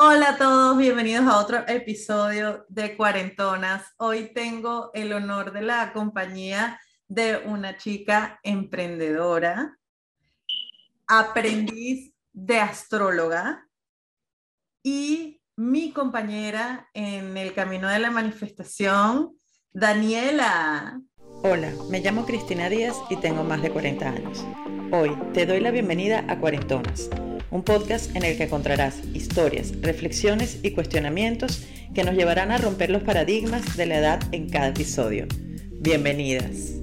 Hola a todos, bienvenidos a otro episodio de Cuarentonas. Hoy tengo el honor de la compañía de una chica emprendedora, aprendiz de astróloga y mi compañera en el camino de la manifestación, Daniela. Hola, me llamo Cristina Díaz y tengo más de 40 años. Hoy te doy la bienvenida a Cuarentonas un podcast en el que encontrarás historias, reflexiones y cuestionamientos que nos llevarán a romper los paradigmas de la edad en cada episodio. Bienvenidas.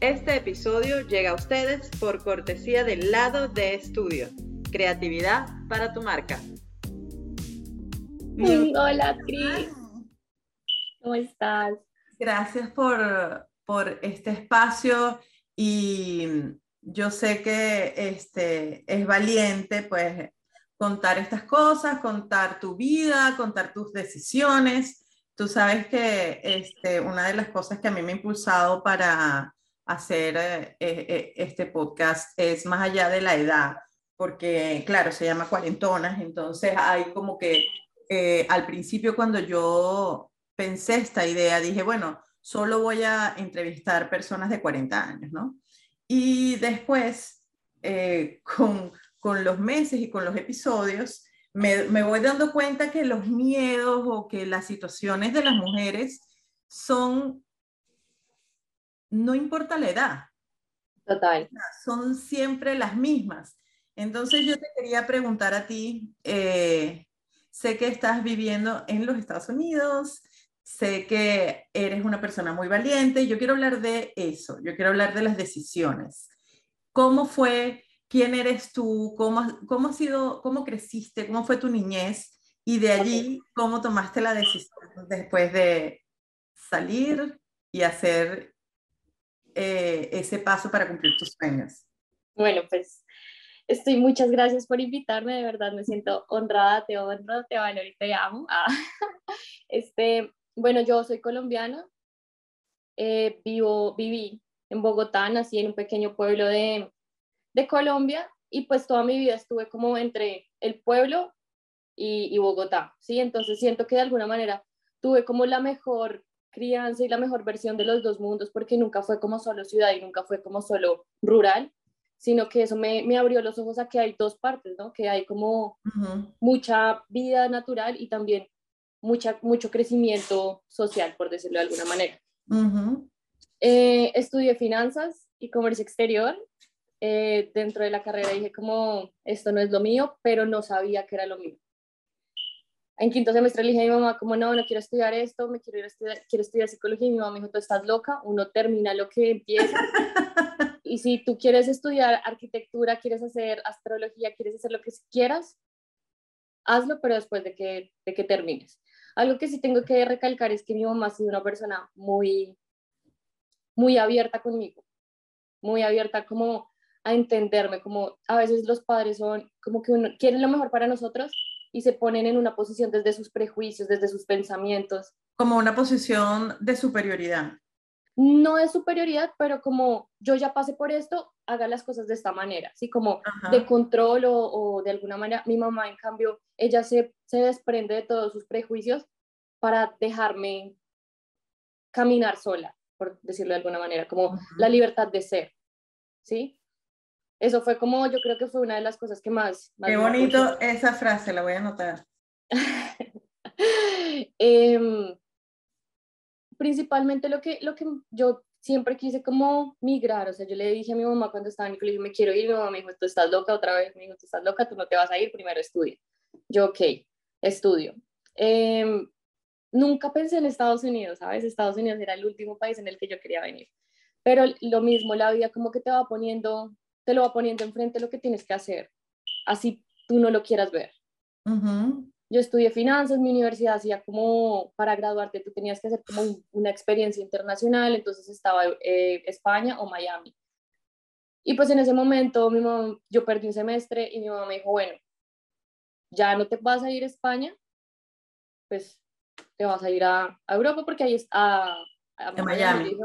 Este episodio llega a ustedes por cortesía del lado de estudio. Creatividad para tu marca. Hola, Cris. ¿Cómo estás? Gracias por, por este espacio y yo sé que este, es valiente, pues, contar estas cosas, contar tu vida, contar tus decisiones. Tú sabes que este, una de las cosas que a mí me ha impulsado para hacer eh, eh, eh, este podcast es más allá de la edad, porque, claro, se llama cuarentonas, entonces hay como que al principio cuando yo pensé esta idea, dije, bueno, solo voy a entrevistar personas de 40 años, ¿no? Y después, eh, con, con, los meses y con los episodios, me, me, voy dando cuenta que los miedos o que las situaciones de las mujeres son, no importa la edad. Total. Son siempre las mismas. Entonces yo te quería preguntar a ti, eh, sé que estás viviendo en los Estados Unidos, sé que eres una persona muy valiente. Yo quiero hablar de eso, yo quiero hablar de las decisiones. ¿Cómo fue? ¿Quién eres tú? ¿Cómo, cómo ha sido? ¿Cómo creciste? ¿Cómo fue tu niñez? Y de allí, ¿cómo tomaste la decisión después de salir y hacer eh, ese paso para cumplir tus sueños? Bueno, pues estoy, muchas gracias por invitarme, de verdad me siento honrada, te honro, te valoro y te amo. Ah, este, bueno, yo soy colombiana, eh, vivo, viví en Bogotá, nací en un pequeño pueblo de, de, Colombia y pues toda mi vida estuve como entre el pueblo y, y, Bogotá, ¿sí? Entonces siento que de alguna manera tuve como la mejor crianza y la mejor versión de los dos mundos porque nunca fue como solo ciudad y nunca fue como solo rural, sino que eso me, me abrió los ojos a que hay dos partes, ¿no? Que hay como mucha vida natural y también mucha, mucho crecimiento social, por decirlo de alguna manera. Eh, estudié finanzas y comercio exterior. Eh, dentro de la carrera dije como, esto no es lo mío, pero no sabía que era lo mío. En quinto semestre le dije a mi mamá como, no, no quiero estudiar esto, me quiero, ir a estudiar, quiero estudiar psicología. Y mi mamá me dijo, tú estás loca, uno termina lo que empieza. y si tú quieres estudiar arquitectura, quieres hacer astrología, quieres hacer lo que quieras, hazlo, pero después de que, de que termines. Algo que sí tengo que recalcar es que mi mamá ha sido una persona muy, muy abierta conmigo, muy abierta como a entenderme, como a veces los padres son como que uno, quieren lo mejor para nosotros y se ponen en una posición desde sus prejuicios, desde sus pensamientos. Como una posición de superioridad. No de superioridad, pero como yo ya pasé por esto, haga las cosas de esta manera, así como de control o, de alguna manera. Mi mamá, en cambio, ella se, se desprende de todos sus prejuicios para dejarme caminar sola, por decirlo de alguna manera, como la libertad de ser, ¿sí? Eso fue como, yo creo que fue una de las cosas que más... Qué bonito esa frase, la voy a anotar. Em, principalmente lo que, lo que yo siempre quise como migrar, o sea, yo le dije a mi mamá cuando estaba en el colegio, me quiero ir, mi mamá me dijo, tú estás loca otra vez, me dijo, tú estás loca, tú no te vas a ir, primero estudia. Yo, ok, estudio. Eh, nunca pensé en Estados Unidos, ¿sabes? Estados Unidos era el último país en el que yo quería venir. Pero lo mismo, la vida como que te va poniendo, te lo va poniendo enfrente lo que tienes que hacer, así tú no lo quieras ver. Yo estudié finanzas, mi universidad hacía como para graduarte tú tenías que hacer como una experiencia internacional, entonces estaba eh, España o Miami. Y pues en ese momento mi mamá, yo perdí un semestre y mi mamá me dijo, bueno, ya no te vas a ir a España, pues te vas a ir a, Europa porque ahí está, a, Miami.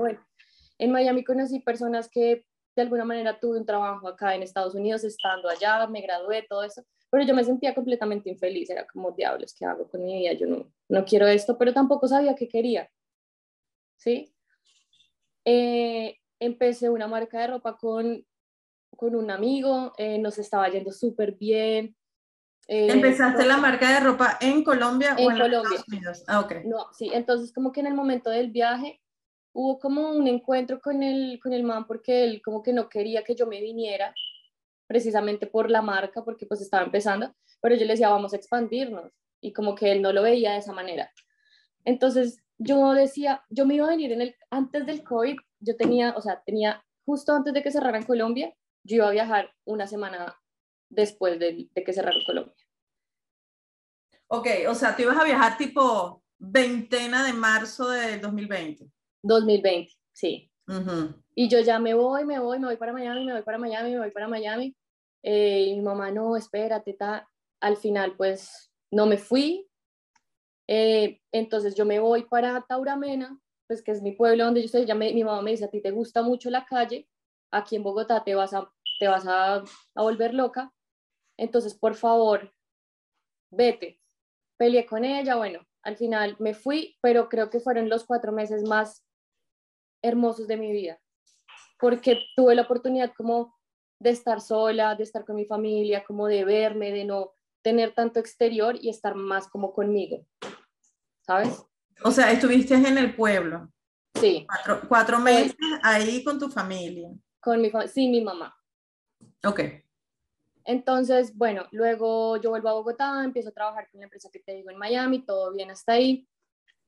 en Miami conocí personas que de alguna manera tuve un trabajo acá en Estados Unidos, estando allá, me gradué, todo eso, pero yo me sentía completamente infeliz, era como, diablos, ¿qué hago con mi vida? Yo no, no quiero esto, pero tampoco sabía qué quería, ¿sí? Eh, empecé una marca de ropa con, con un amigo, eh, nos estaba yendo súper bien. Eh, ¿Empezaste la marca de ropa en Colombia en o en Colombia. Estados Unidos? Ah, ok. No, sí, entonces como que en el momento del viaje hubo como un encuentro con el, con el man porque él como que no quería que yo me viniera precisamente por la marca porque pues estaba empezando, pero yo le decía vamos a expandirnos y como que él no lo veía de esa manera. Entonces yo decía, yo me iba a venir en el, antes del COVID, yo tenía, o sea, tenía justo antes de que cerraran Colombia, yo iba a viajar una semana después de, de que cerraron Colombia. Ok, o sea, tú ibas a viajar tipo veintena de marzo de 2020. 2020, sí. Ujú. Y yo ya me voy, me voy, me voy para Miami, me voy para Miami, me voy para Miami. Eh, y mi mamá, no, espérate, ta. Al final, pues, no me fui. Eh, entonces yo me voy para Tauramena, pues que es mi pueblo donde yo estoy. Ya me- mi mamá me dice, a ti te gusta mucho la calle, aquí en Bogotá te vas a, te vas a, a volver loca. Entonces, por favor, vete. Peleé con ella, bueno, al final me fui, pero creo que fueron los cuatro meses más hermosos de mi vida, porque tuve la oportunidad como de estar sola, de estar con mi familia, como de verme, de no tener tanto exterior y estar más como conmigo, ¿sabes? O sea, estuviste en el pueblo, Sí, cuatro, cuatro meses ahí con tu familia. con mi familia, sí, mi mamá. Ok. Entonces, bueno, luego yo vuelvo a Bogotá, empiezo a trabajar con la empresa que te digo en Miami, todo bien hasta ahí.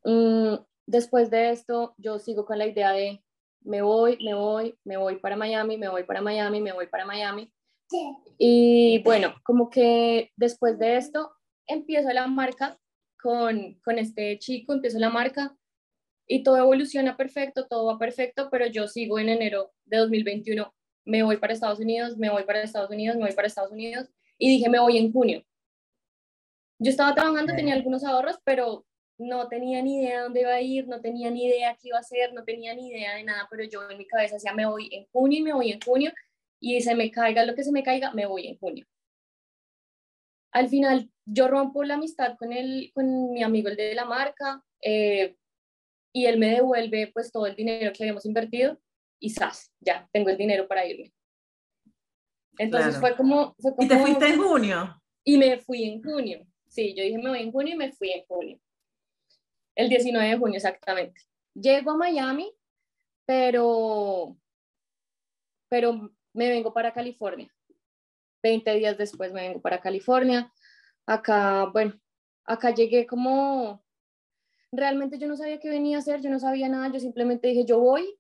Mm, después de esto, yo sigo con la idea de me voy, me voy, me voy para Miami, me voy para Miami, me voy para Miami. Y bueno, como que después de esto, empiezo la marca con, con este chico, empiezo la marca y todo evoluciona perfecto, todo va perfecto, pero yo sigo en enero de 2021 me voy para Estados Unidos, me voy para Estados Unidos, me voy para Estados Unidos y dije me voy en junio. Yo estaba trabajando, tenía algunos ahorros, pero no tenía ni idea de dónde iba a ir, no tenía ni idea qué iba a hacer, no tenía ni idea de nada, pero yo en mi cabeza decía me voy en junio y me voy en junio y se me caiga lo que se me caiga, me voy en junio. Al final yo rompo la amistad con, el, con mi amigo, el de la marca, eh, y él me devuelve pues todo el dinero que habíamos invertido y ¡zas! Ya, tengo el dinero para irme. Entonces Claro. fue como... Fue ¿Y te como- fuiste en junio? y me fui en junio. Sí, yo dije me voy en junio y me fui en junio. El 19 de junio exactamente. Llego a Miami, pero, pero me vengo para California. 20 días después me vengo para California. Acá, bueno, acá llegué como, realmente yo no sabía qué venía a hacer, yo no sabía nada, yo simplemente dije, yo voy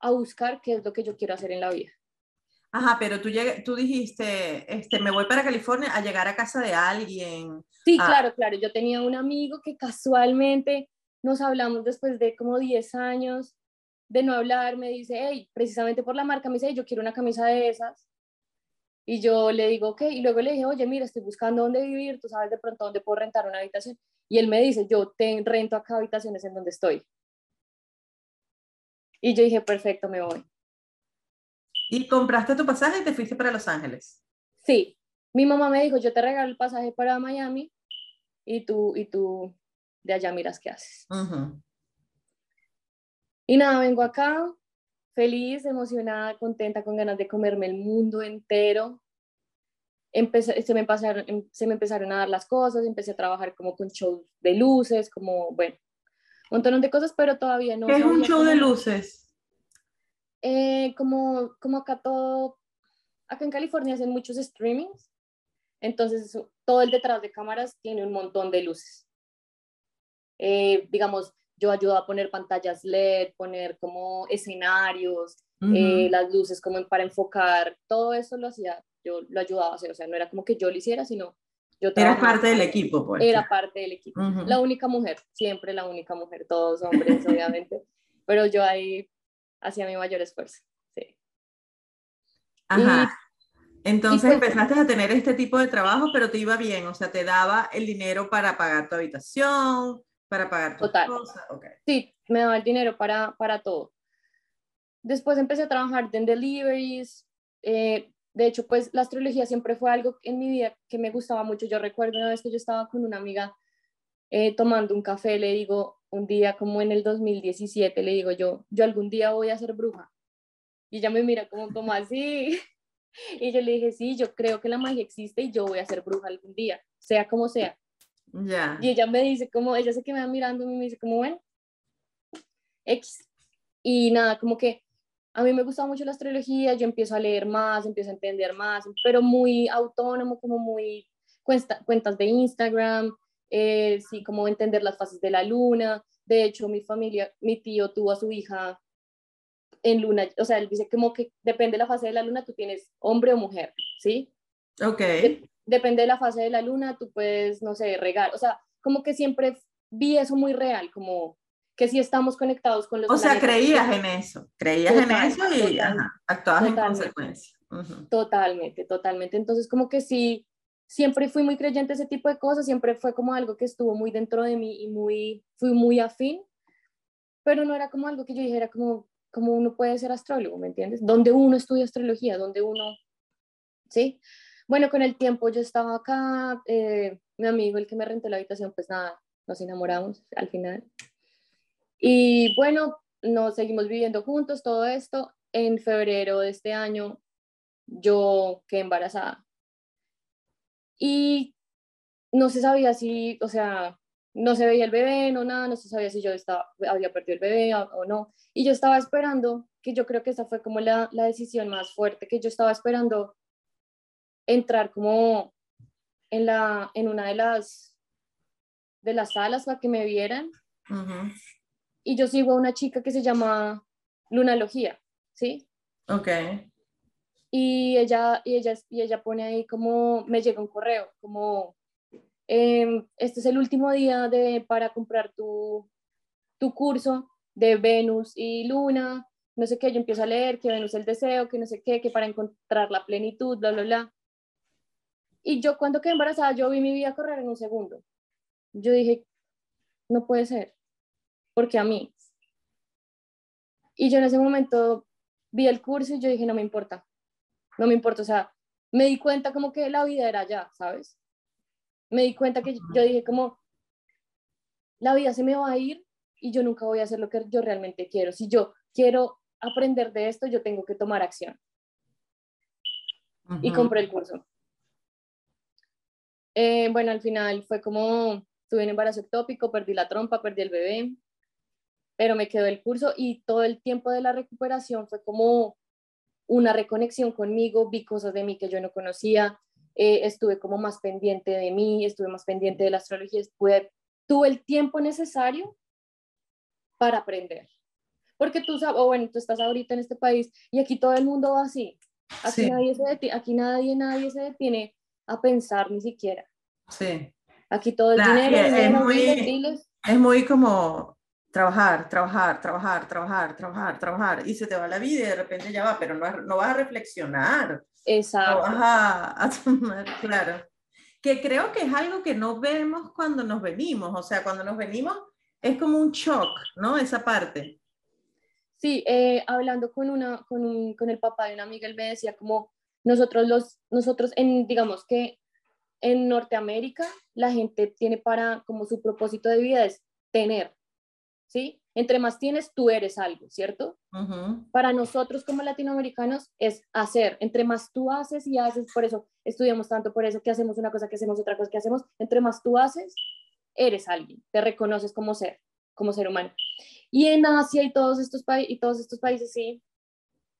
a buscar qué es lo que yo quiero hacer en la vida. Ajá, pero tú, lleg- tú dijiste, este, me voy para California a llegar a casa de alguien. Sí, Ah. claro, claro. Yo tenía un amigo que casualmente nos hablamos después de como 10 años de no hablar. Me dice, hey, precisamente por la marca, me dice, "Hey, yo quiero una camisa de esas. Y yo le digo, ok. Y luego le dije, oye, mira, estoy buscando dónde vivir. Tú sabes de pronto dónde puedo rentar una habitación. Y él me dice, yo te rento acá habitaciones en donde estoy. Y yo dije, perfecto, me voy. Y compraste tu pasaje y te fuiste para Los Ángeles. Sí, mi mamá me dijo, yo te regalo el pasaje para Miami y tú, y tú de allá miras qué haces. Ujú. Y nada, vengo acá feliz, emocionada, contenta, con ganas de comerme el mundo entero. Empecé, se, me pasaron, em- se me empezaron a dar las cosas, empecé a trabajar como con shows de luces, como, bueno, un montón de cosas, pero todavía no. ¿Qué es un show de luces? Eh, como, como acá todo, acá en California hacen muchos streamings, entonces todo el detrás de cámaras tiene un montón de luces. Eh, digamos, yo ayudo a poner pantallas LED, poner como escenarios, eh, Ujú. las luces como para enfocar, todo eso lo hacía, yo lo ayudaba a hacer, o sea, no era como que yo lo hiciera, sino yo trabajaba parte del equipo, pues. Era parte del equipo. Ujú. La única mujer, siempre la única mujer, todos hombres, obviamente, pero yo ahí hacía mi mayor esfuerzo. Sí. Ajá. Entonces pues- empezaste a tener este tipo de trabajo, pero te iba bien, o sea, te daba el dinero para pagar tu habitación, para pagar tus Total. cosas. ok. Sí, me daba el dinero para, para todo. después empecé a trabajar en deliveries. Eh, de hecho, pues la astrología siempre fue algo en mi vida que me gustaba mucho. Yo recuerdo una vez que yo estaba con una amiga eh, tomando un café, le digo, un día como en el 2017, le digo yo, yo algún día voy a ser bruja. Y ella me mira como, como así. Y yo le dije, sí, yo creo que la magia existe y yo voy a ser bruja algún día, sea como sea. Ya. Y ella me dice como, ella se queda mirando y me dice como, bueno, X. Y nada, como que a mí me gusta mucho la astrología, yo empiezo a leer más, empiezo a entender más, pero muy autónomo, como muy cuentas de Instagram, eh, sí, como entender las fases de la luna. De hecho, mi familia, mi tío tuvo a su hija en luna, o sea, él dice como que depende de la fase de la luna, tú tienes hombre o mujer, ¿sí? Ok. depende de la fase de la luna, tú puedes, no sé, regar, o sea, como que siempre vi eso muy real, como que si estamos conectados con los... O sea, creías en eso, creías en eso y actuabas en consecuencia. Totalmente, totalmente. Entonces, como que sí, siempre fui muy creyente ese tipo de cosas, siempre fue como algo que estuvo muy dentro de mí y muy, fui muy afín, pero no era como algo que yo dijera como, como uno puede ser astrólogo, ¿me entiendes? Donde uno estudia astrología, donde uno, ¿sí? Bueno, con el tiempo yo estaba acá, eh, mi amigo, el que me rentó la habitación, pues nada, nos enamoramos al final. Y bueno, nos seguimos viviendo juntos, todo esto. En febrero de este año yo quedé embarazada. Y no se sabía si, o sea, no se veía el bebé, no nada, no se sabía si yo estaba, había perdido el bebé o, no. Y yo estaba esperando, que yo creo que esa fue como la, la decisión más fuerte, que yo estaba esperando entrar como en, la, en una de las, de las salas para que me vieran y yo sigo a una chica que se llama Lunalogía, ¿sí? Ok. Y ella, y ella, y ella pone ahí como, me llega un correo, como, em, este es el último día de, para comprar tu, tu curso de Venus y Luna, no sé qué, yo empiezo a leer que Venus es el deseo, que no sé qué, que para encontrar la plenitud, bla, bla, bla. Y yo cuando quedé embarazada, yo vi mi vida correr en un segundo. Yo dije, no puede ser porque a mí. Y yo en ese momento vi el curso y yo dije, no me importa, no me importa, o sea, me di cuenta como que la vida era ya, ¿sabes? Me di cuenta que yo dije como, la vida se me va a ir y yo nunca voy a hacer lo que yo realmente quiero. Si yo quiero aprender de esto, yo tengo que tomar acción. Y compré el curso. Eh, bueno, al final fue como, tuve un embarazo ectópico, perdí la trompa, perdí el bebé pero me quedó el curso y todo el tiempo de la recuperación fue como una reconexión conmigo, vi cosas de mí que yo no conocía, eh, estuve como más pendiente de mí, estuve más pendiente de la astrología, tuve el tiempo necesario para aprender. Porque tú sabes, o bueno, tú estás ahorita en este país y aquí todo el mundo va así. Aquí, nadie, se detiene, aquí nadie, nadie se detiene a pensar ni siquiera. Sí. Aquí todo el dinero, es, muy, es muy como trabajar, trabajar, trabajar, trabajar, trabajar, trabajar, y se te va la vida y de repente ya va, pero no, no vas a reflexionar. Exacto. No vas a, tomar, claro. Que creo que es algo que no vemos cuando nos venimos, o sea, cuando nos venimos es como un shock, ¿no? Esa parte. Sí, eh, hablando con, una, con, un, con el papá de una amiga, él me decía como nosotros, los, nosotros en, digamos que en Norteamérica la gente tiene para, como su propósito de vida es tener, ¿sí? Entre más tienes, tú eres algo, ¿cierto? Para nosotros como latinoamericanos es hacer. Entre más tú haces y haces, por eso estudiamos tanto, por eso que hacemos una cosa, que hacemos otra cosa, que hacemos. Entre más tú haces, eres alguien, te reconoces como ser, como ser humano. Y en Asia y todos estos, y todos estos países, sí,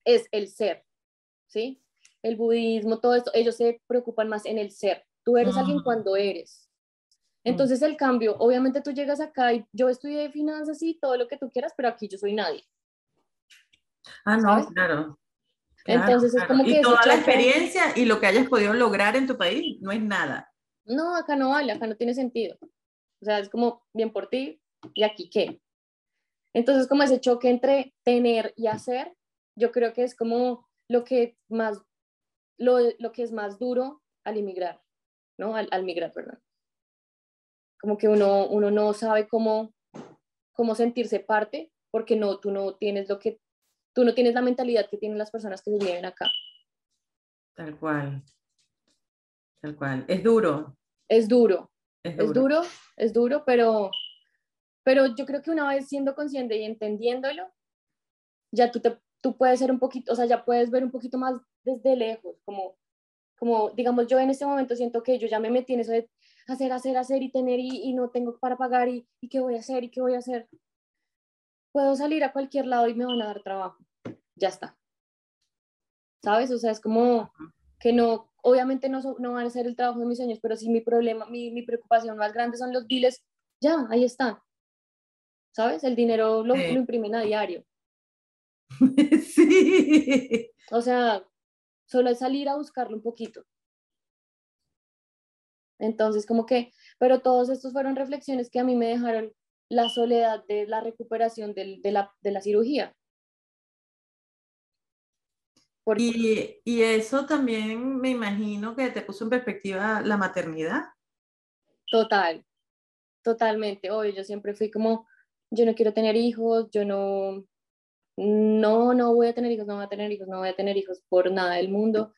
es el ser, ¿sí? El budismo, todo esto, ellos se preocupan más en el ser. Tú eres alguien cuando eres. Entonces el cambio, obviamente tú llegas acá y yo estudié finanzas y todo lo que tú quieras, pero aquí yo soy nadie. Ah, no, claro. Entonces es como que... Y toda la experiencia y lo que hayas podido lograr en tu país no es nada. No, acá no vale, acá no tiene sentido. O sea, es como bien por ti y aquí qué. Entonces como ese choque entre tener y hacer, yo creo que es como lo que más, lo, lo que es más duro al inmigrar, ¿no? Al, al migrar, perdón como que uno, uno no sabe cómo, cómo sentirse parte, porque no, tú no tienes lo que tú no tienes la mentalidad que tienen las personas que viven acá. Tal cual. Tal cual. Es duro. Es duro. Es duro, es duro, pero, pero yo creo que una vez siendo consciente y entendiéndolo, ya tú, te, tú puedes ser un poquito, o sea, ya puedes ver un poquito más desde lejos, como, como digamos, yo en este momento siento que yo ya me metí en eso de hacer, hacer, hacer y tener y, y no tengo para pagar y, y qué voy a hacer y qué voy a hacer. Puedo salir a cualquier lado y me van a dar trabajo. Ya está. ¿Sabes? O sea, es como que no, obviamente no, no van a ser el trabajo de mis sueños, pero si mi problema, mi, mi preocupación más grande son los biles, ya, ahí está. ¿Sabes? El dinero lo, lo imprimen a diario. sí. O sea, solo es salir a buscarlo un poquito. Entonces, como que, pero todos estos fueron reflexiones que a mí me dejaron la soledad de la recuperación de, la, de la cirugía. Y, y, eso también me imagino que te puso en perspectiva la maternidad. Total, totalmente. Hoy yo siempre fui como, yo no quiero tener hijos, yo no, no, no voy a tener hijos, no voy a tener hijos, no voy a tener hijos por nada del mundo.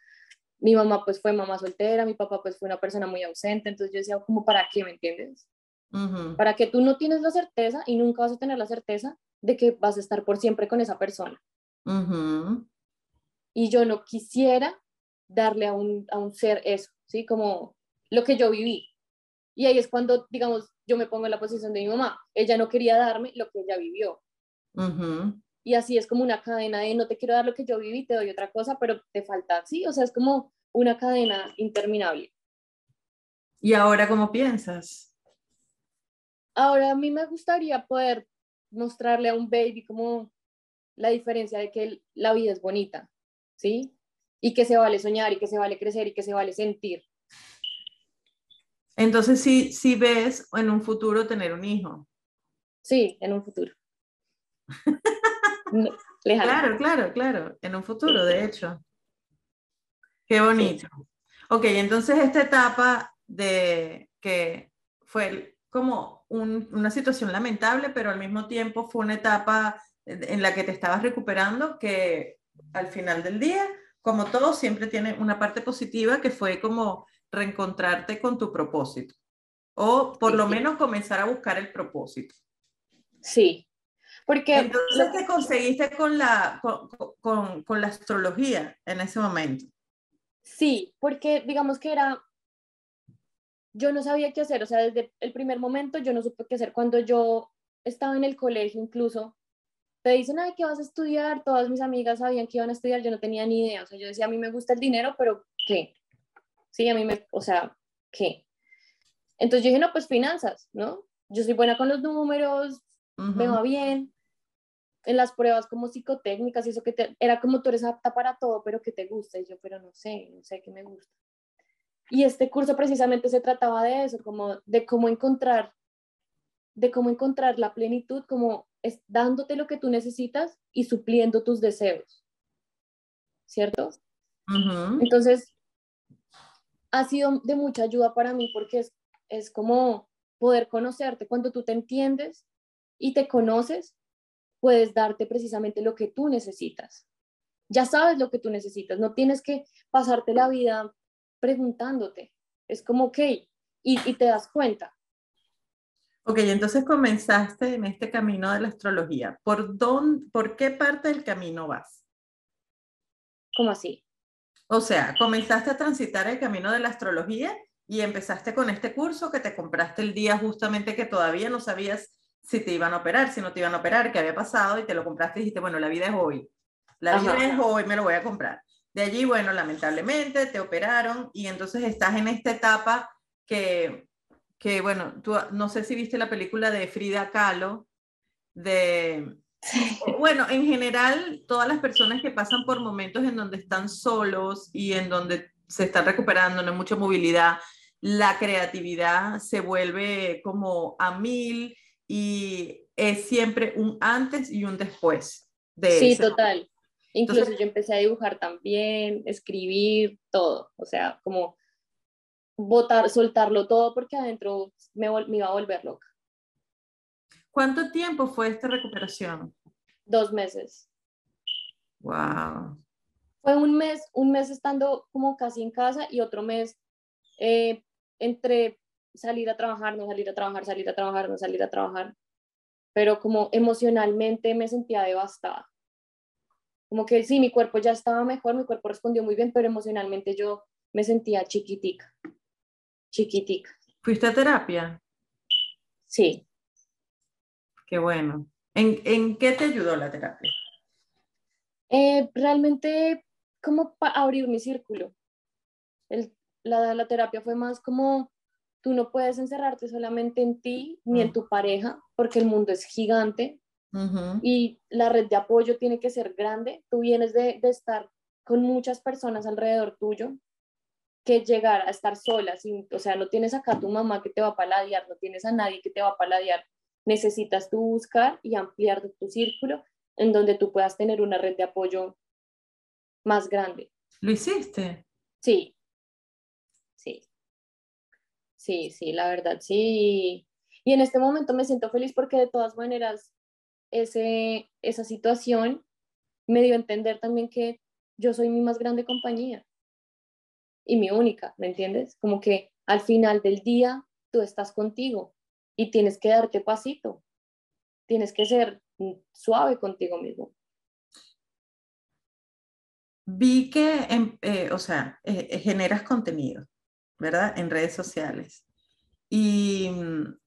Mi mamá pues fue mamá soltera, mi papá pues fue una persona muy ausente, entonces yo decía, como, ¿para qué, me entiendes? Para que tú no tienes la certeza y nunca vas a tener la certeza de que vas a estar por siempre con esa persona. Y yo no quisiera darle a un, a un ser eso, ¿sí? Como lo que yo viví. Y ahí es cuando, digamos, yo me pongo en la posición de mi mamá. Ella no quería darme lo que ella vivió. Y así es como una cadena de no te quiero dar lo que yo viví, te doy otra cosa, pero te falta, sí, o sea, es como una cadena interminable. ¿Y ahora cómo piensas? Ahora a mí me gustaría poder mostrarle a un baby como la diferencia de que la vida es bonita, ¿sí? Y que se vale soñar y que se vale crecer y que se vale sentir. Entonces, sí, sí ves en un futuro tener un hijo. Sí, en un futuro. Claro, claro, claro, en un futuro, de hecho. Qué bonito. Ok, entonces esta etapa de que fue como una situación lamentable, pero al mismo tiempo fue una etapa en la que te estabas recuperando, que al final del día, como todo, siempre tiene una parte positiva que fue como reencontrarte con tu propósito, o por lo menos comenzar a buscar el propósito. Sí, porque... Entonces te conseguiste con la, con, con, la astrología en ese momento. Sí, porque digamos que era, yo no sabía qué hacer, o sea, desde el primer momento yo no supe qué hacer. Cuando yo estaba en el colegio incluso, te dicen, ay, ¿qué vas a estudiar? Todas mis amigas sabían que iban a estudiar, yo no tenía ni idea, o sea, yo decía, a mí me gusta el dinero, pero ¿qué? Sí, a mí me, o sea, ¿qué? Entonces yo dije, no, pues finanzas, ¿no? Yo soy buena con los números, me va bien. En las pruebas como psicotécnicas y eso que te, era como tú eres apta para todo, pero que te gusta. Y yo, pero no sé, no sé qué me gusta. Y este curso precisamente se trataba de eso, como de cómo encontrar, de cómo encontrar la plenitud, como es dándote lo que tú necesitas y supliendo tus deseos. ¿Cierto? Entonces, ha sido de mucha ayuda para mí porque es, es como poder conocerte cuando tú te entiendes y te conoces, puedes darte precisamente lo que tú necesitas. Ya sabes lo que tú necesitas, no tienes que pasarte la vida preguntándote. Es como, ok, y, y te das cuenta. Ok, entonces comenzaste en este camino de la astrología. ¿Por, dónde, ¿Por qué parte del camino vas? ¿Cómo así? O sea, comenzaste a transitar el camino de la astrología y empezaste con este curso que te compraste el día justamente que todavía no sabías si te iban a operar, si no te iban a operar, qué había pasado y te lo compraste y dijiste, bueno, la vida es hoy. La vida es hoy, me lo voy a comprar. De allí, bueno, lamentablemente te operaron y entonces estás en esta etapa que, que bueno, tú no sé si viste la película de Frida Kahlo, de... Bueno, en general, todas las personas que pasan por momentos en donde están solos y en donde se están recuperando, no hay mucha movilidad, la creatividad se vuelve como a mil y es siempre un antes y un después de Sí, total. Incluso yo empecé a dibujar también, escribir, todo, o sea, como botar, soltarlo todo porque adentro me, me iba a volver loca. ¿Cuánto tiempo fue esta recuperación? Dos meses. Wow. Fue un mes, un mes estando como casi en casa y otro mes eh, entre salir a trabajar, no salir a trabajar, salir a trabajar, no salir a trabajar. Pero como emocionalmente me sentía devastada. Como que sí, mi cuerpo ya estaba mejor, mi cuerpo respondió muy bien, pero emocionalmente yo me sentía chiquitica. Chiquitica. ¿Fuiste a terapia? Sí. Qué bueno. ¿En, en qué te ayudó la terapia? Eh, realmente como para abrir mi círculo. El, la, la, terapia fue más como tú no puedes encerrarte solamente en ti ni en mm. tu pareja, porque el mundo es gigante y la red de apoyo tiene que ser grande. Tú vienes de, de, estar con muchas personas alrededor tuyo que llegar a estar sola, sin, o sea, no tienes acá a tu mamá que te va a paladear, no tienes a nadie que te va a paladear. Necesitas tú buscar y ampliar tu círculo en donde tú puedas tener una red de apoyo más grande. ¿Lo hiciste? Sí, sí, sí, la verdad, sí. Y en este momento me siento feliz porque de todas maneras ese, esa situación me dio a entender también que yo soy mi más grande compañía y mi única, ¿me entiendes? Como que al final del día tú estás contigo y tienes que darte pasito, tienes que ser suave contigo mismo vi que, em, eh, o sea, eh, eh, generas contenido, ¿verdad? En redes sociales. Y mm,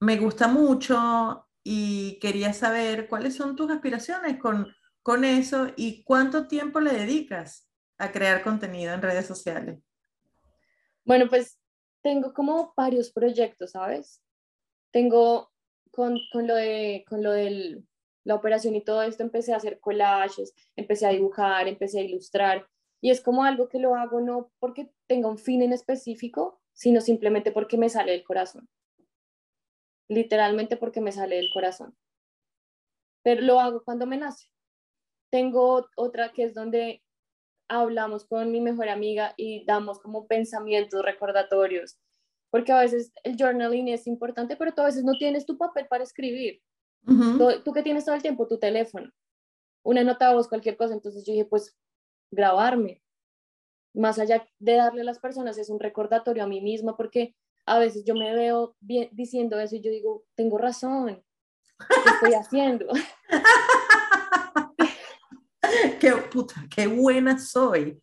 me gusta mucho y quería saber cuáles son tus aspiraciones con, con eso y cuánto tiempo le dedicas a crear contenido en redes sociales. Bueno, pues tengo como varios proyectos, ¿sabes? Tengo con, con lo, de, con lo del la operación y todo esto, empecé a hacer collages, empecé a dibujar, empecé a ilustrar. Y es como algo que lo hago no porque tenga un fin en específico, sino simplemente porque me sale del corazón. Literalmente porque me sale del corazón. Pero lo hago cuando me nace. Tengo otra que es donde hablamos con mi mejor amiga y damos como pensamientos recordatorios. Porque a veces el journaling es importante, pero tú a veces no tienes tu papel para escribir tú, que tienes todo el tiempo tu teléfono, una nota de voz, cualquier cosa. Entonces yo dije, pues grabarme. Más allá de darle a las personas, es un recordatorio a mí misma porque a veces yo me veo bien, diciendo eso y yo digo, tengo razón, ¿qué estoy haciendo? qué puta, qué buena soy.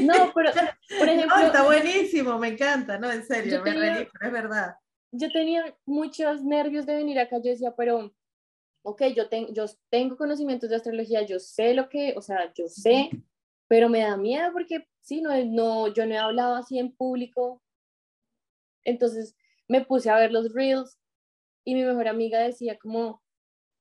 No, pero por ejemplo. está buenísimo, me encanta, no, en serio, me reí, pero es verdad yo tenía muchos nervios de venir acá, yo decía, pero, ok, yo, tengo yo tengo conocimientos de astrología, yo sé lo que, o sea, yo sé, pero me da miedo porque, sí, no, no, yo no he hablado así en público. Entonces me puse a ver los reels y mi mejor amiga decía como,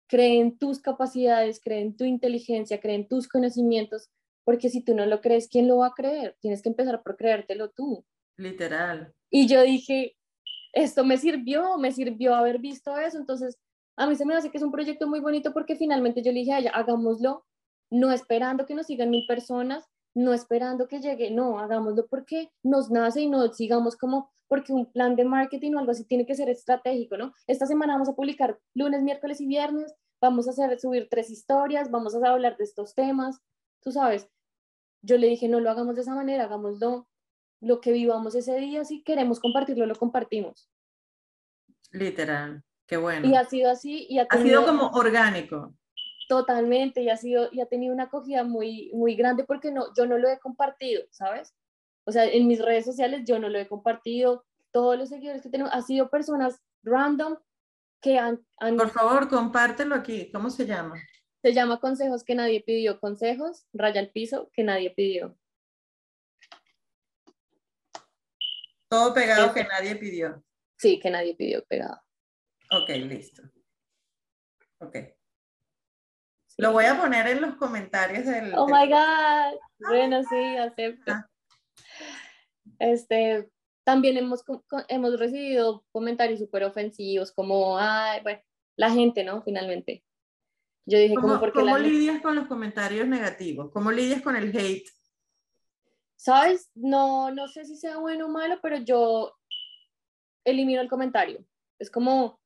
cree en tus capacidades, cree en tu inteligencia, cree en tus conocimientos, porque si tú no lo crees, ¿quién lo va a creer? Tienes que empezar por creértelo tú. Literal. Y yo dije, esto me sirvió, me sirvió haber visto eso. Entonces, a mí se me hace que es un proyecto muy bonito porque finalmente yo le dije a ella, hagámoslo, no esperando que nos sigan mil personas, no esperando que llegue, no, hagámoslo porque nos nace y no sigamos como, porque un plan de marketing o algo así tiene que ser estratégico, ¿no? Esta semana vamos a publicar lunes, miércoles y viernes, vamos a hacer, subir tres historias, vamos a hablar de estos temas, tú sabes. Yo le dije, no lo hagamos de esa manera, hagámoslo lo que vivamos ese día, si queremos compartirlo, lo compartimos. Literal, qué bueno. Y ha sido así. Y ha, sido como orgánico. Totalmente, y ha, sido, y ha tenido una acogida muy, muy grande porque no, yo no lo he compartido, ¿sabes? O sea, en mis redes sociales yo no lo he compartido. Todos los seguidores que tenemos han sido personas random que han... han Por favor, compártelo aquí. ¿Cómo se llama? Se llama Consejos que nadie pidió. Consejos, raya al piso, que nadie pidió. Todo pegado que nadie pidió. Sí, que nadie pidió pegado. Ok, listo. Ok. Lo voy a poner en los comentarios del... Oh my God. Bueno, sí, acepto. Ah. Este, también hemos, hemos recibido comentarios súper ofensivos, como, ay, bueno, la gente, ¿no? Finalmente. Yo dije, ¿cómo, ¿cómo, ¿cómo lidias con los comentarios negativos? ¿Cómo lidias con el hate? ¿Sabes? No, no sé si sea bueno o malo, pero yo elimino el comentario. Es como,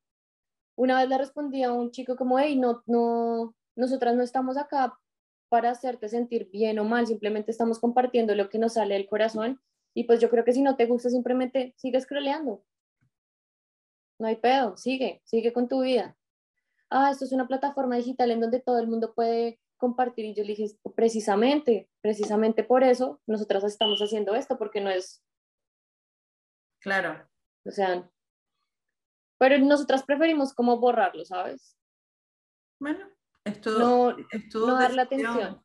una vez le respondí a un chico como, hey, no, no, nosotras no estamos acá para hacerte sentir bien o mal, simplemente estamos compartiendo lo que nos sale del corazón y pues yo creo que si no te gusta simplemente sigue scrolleando. No hay pedo, sigue, sigue con tu vida. Ah, esto es una plataforma digital en donde todo el mundo puede compartir y yo le dije, precisamente, precisamente por eso nosotras estamos haciendo esto, porque no es... Claro. O sea, pero nosotras preferimos como borrarlo, ¿sabes? Bueno, esto no, no darle atención.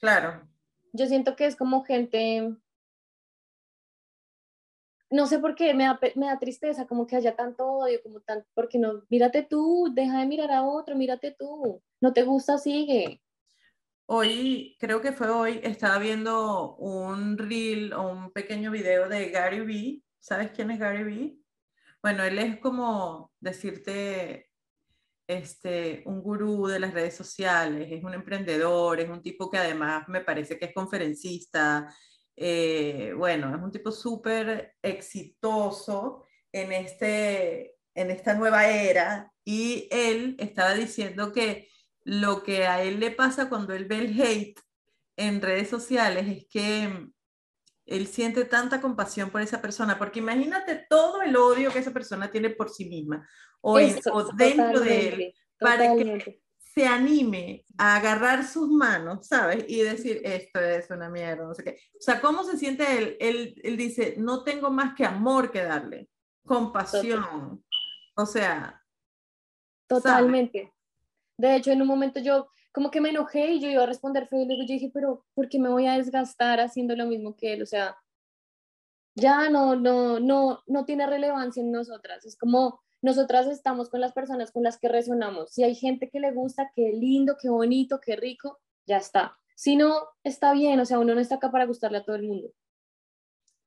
Claro. Yo siento que es como gente, no sé por qué, me da, me da tristeza como que haya tanto odio, como tanto, porque no, mírate tú, deja de mirar a otro, mírate tú, no te gusta, sigue. Hoy, creo que fue hoy, estaba viendo un reel o un pequeño video de Gary Vee. ¿Sabes quién es Gary Vee? Bueno, él es como decirte este, un gurú de las redes sociales, es un emprendedor, es un tipo que además me parece que es conferencista, eh, bueno, es un tipo súper exitoso en, este, en esta nueva era y él estaba diciendo que lo que a él le pasa cuando él ve el hate en redes sociales es que él siente tanta compasión por esa persona, porque imagínate todo el odio que esa persona tiene por sí misma o, dentro de él, para que se anime a agarrar sus manos, ¿sabes? Y decir, esto es una mierda, no sé qué. O sea, ¿cómo se siente él? Él, él dice, no tengo más que amor que darle, compasión. O sea... Totalmente. De hecho, en un momento yo como que me enojé y yo iba a responder feo y luego yo dije, pero ¿por qué me voy a desgastar haciendo lo mismo que él? O sea, ya no, no, no, no tiene relevancia en nosotras. Es como nosotras estamos con las personas con las que resonamos. Si hay gente que le gusta, qué lindo, qué bonito, qué rico, ya está. Si no, está bien, o sea, uno no está acá para gustarle a todo el mundo.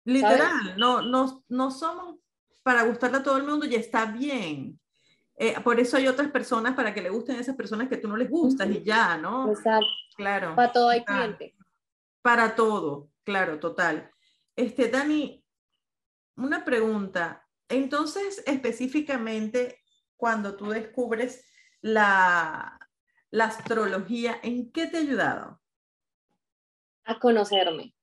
Literal, no, no, no somos para gustarle a todo el mundo y está bien. Eh, por eso hay otras personas para que le gusten esas personas que tú no les gustas y ya, ¿no? Exacto. Claro. Para todo hay cliente. Para todo, claro, total. Este, Dani, una pregunta. Entonces, específicamente, cuando tú descubres la, la astrología, ¿en qué te ha ayudado? A conocerme.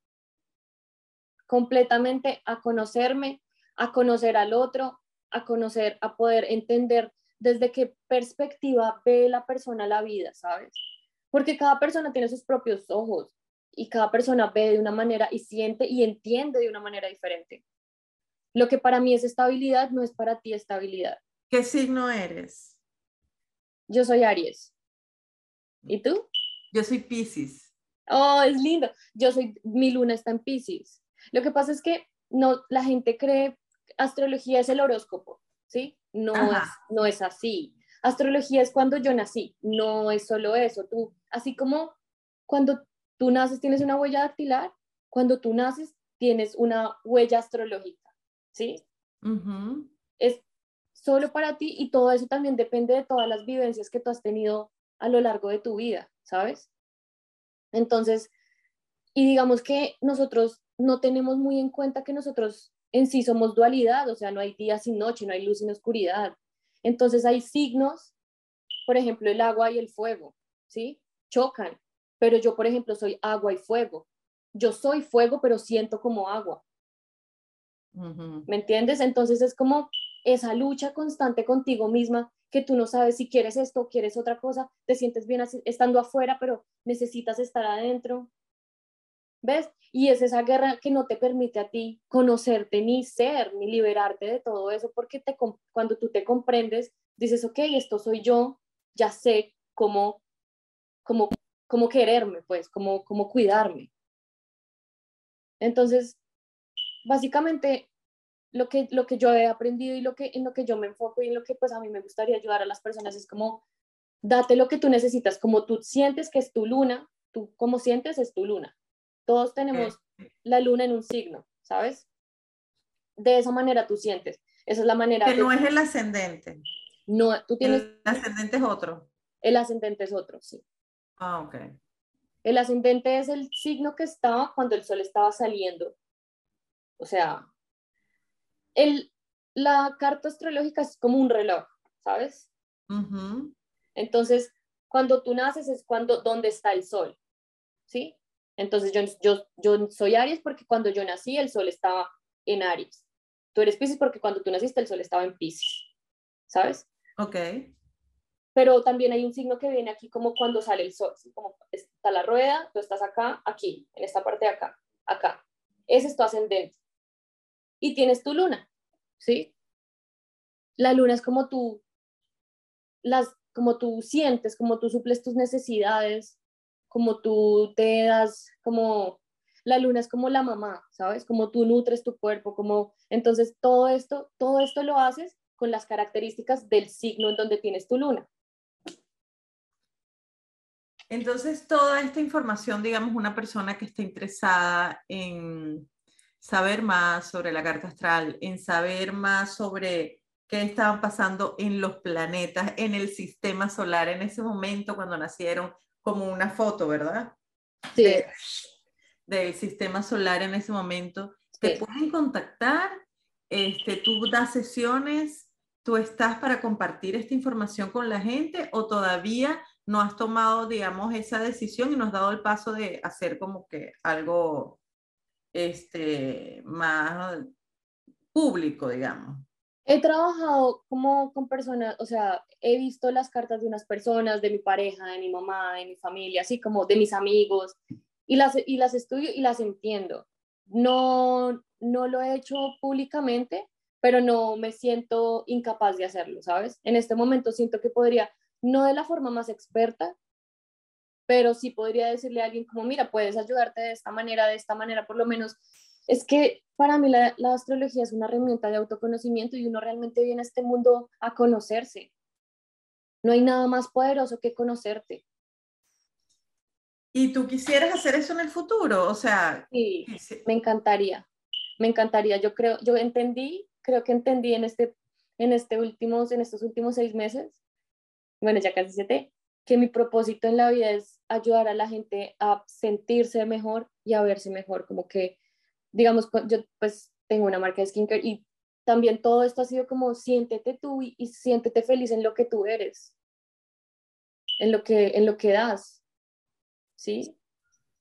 Completamente a conocerme, a conocer al otro, a conocer, a poder entender desde qué perspectiva ve la persona la vida, ¿sabes? Porque cada persona tiene sus propios ojos y cada persona ve de una manera y siente y entiende de una manera diferente. Lo que para mí es estabilidad no es para ti estabilidad. ¿Qué signo eres? Yo soy Aries. ¿Y tú? Yo soy Pisces. Oh, es lindo. Yo soy, mi luna está en Pisces. Lo que pasa es que no, la gente cree astrología es el horóscopo, ¿sí? No es, no es así. Astrología es cuando yo nací, no es solo eso. Tú, así como cuando tú naces tienes una huella dactilar, cuando tú naces tienes una huella astrológica, ¿sí? Es solo para ti y todo eso también depende de todas las vivencias que tú has tenido a lo largo de tu vida, ¿sabes? Entonces, y digamos que nosotros no tenemos muy en cuenta que nosotros en sí somos dualidad, o sea, no hay día sin noche, no hay luz sin oscuridad. Entonces hay signos, por ejemplo, el agua y el fuego, ¿sí? Chocan, pero yo, por ejemplo, soy agua y fuego. Yo soy fuego, pero siento como agua. ¿Me entiendes? Entonces es como esa lucha constante contigo misma, que tú no sabes si quieres esto o quieres otra cosa, te sientes bien estando afuera, pero necesitas estar adentro. ¿Ves? Y es esa guerra que no te permite a ti conocerte ni ser, ni liberarte de todo eso, porque te, cuando tú te comprendes, dices, ok, esto soy yo, ya sé cómo, cómo, cómo quererme, pues, cómo, cómo cuidarme. Entonces, básicamente, lo que, lo que yo he aprendido y lo que, en lo que yo me enfoco y en lo que pues a mí me gustaría ayudar a las personas es como, date lo que tú necesitas, como tú sientes que es tu luna, tú como sientes es tu luna todos tenemos la luna en un signo, ¿sabes? De esa manera tú sientes. Esa es la manera. Que no es el ascendente. No, tú tienes. El ascendente es otro. El ascendente es otro, sí. Ah, ok. El ascendente es el signo que estaba cuando el sol estaba saliendo. O sea, el, la carta astrológica es como un reloj, ¿sabes? Entonces, cuando tú naces es cuando, ¿dónde está el sol? ¿sí? Entonces yo, yo, yo soy Aries porque cuando yo nací el sol estaba en Aries. Tú eres Pisces porque cuando tú naciste el sol estaba en Pisces, ¿sabes? Ok. Pero también hay un signo que viene aquí como cuando sale el sol, como está la rueda, tú estás acá, aquí, en esta parte de acá, acá. Ese es tu ascendente. Y tienes tu luna, ¿sí? La luna es como tú, las, como tú sientes, como tú suples tus necesidades, como tú te das, como la luna es como la mamá, ¿sabes? Como tú nutres tu cuerpo, como entonces todo esto, todo esto lo haces con las características del signo en donde tienes tu luna. Entonces, toda esta información, digamos, una persona que está interesada en saber más sobre la carta astral, en saber más sobre qué estaban pasando en los planetas, en el sistema solar en ese momento cuando nacieron, como una foto, ¿verdad? Sí. del sistema solar en ese momento. Te pueden contactar, este, tú das sesiones, tú estás para compartir esta información con la gente o todavía no has tomado, digamos, esa decisión y nos has dado el paso de hacer como que algo este, más público, digamos. He trabajado como con personas, o sea, he visto las cartas de unas personas, de mi pareja, de mi mamá, de mi familia, así como de mis amigos, y las, y las estudio y las entiendo. No, no lo he hecho públicamente, pero no me siento incapaz de hacerlo, ¿sabes? En este momento siento que podría, no de la forma más experta, pero sí podría decirle a alguien como, mira, puedes ayudarte de esta manera, de esta manera, por lo menos. Es que para mí la, astrología es una herramienta de autoconocimiento y uno realmente viene a este mundo a conocerse. No hay nada más poderoso que conocerte. ¿Y tú quisieras hacer eso en el futuro? O sea, sí, me encantaría. Me encantaría. Yo creo, yo entendí, creo que entendí en este, en este últimos, en estos últimos seis meses, bueno, ya casi siete, que mi propósito en la vida es ayudar a la gente a sentirse mejor y a verse mejor, como que, digamos, yo pues tengo una marca de skincare y también todo esto ha sido como siéntete tú y, siéntete feliz en lo que tú eres, en lo que, en lo que das, ¿sí?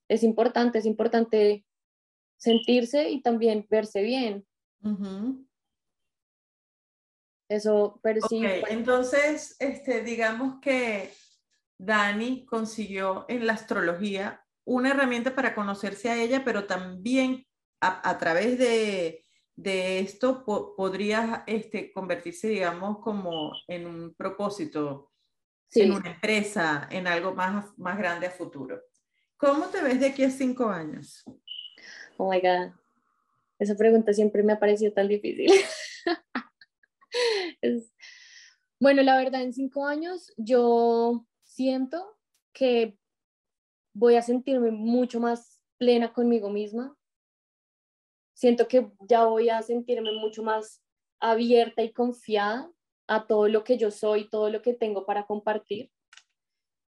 Es importante, es importante sentirse y también verse bien. Eso, pero sí. Entonces, este, digamos que Dani consiguió en la astrología una herramienta para conocerse a ella, pero también a, través de, esto podría este, convertirse, digamos, como en un propósito, en una empresa, en algo más, más grande a futuro. ¿Cómo te ves de aquí a cinco años? Oh my God. Esa pregunta siempre me ha parecido tan difícil. Bueno, la verdad, en cinco años yo siento que voy a sentirme mucho más plena conmigo misma. Siento que ya voy a sentirme mucho más abierta y confiada a todo lo que yo soy, todo lo que tengo para compartir.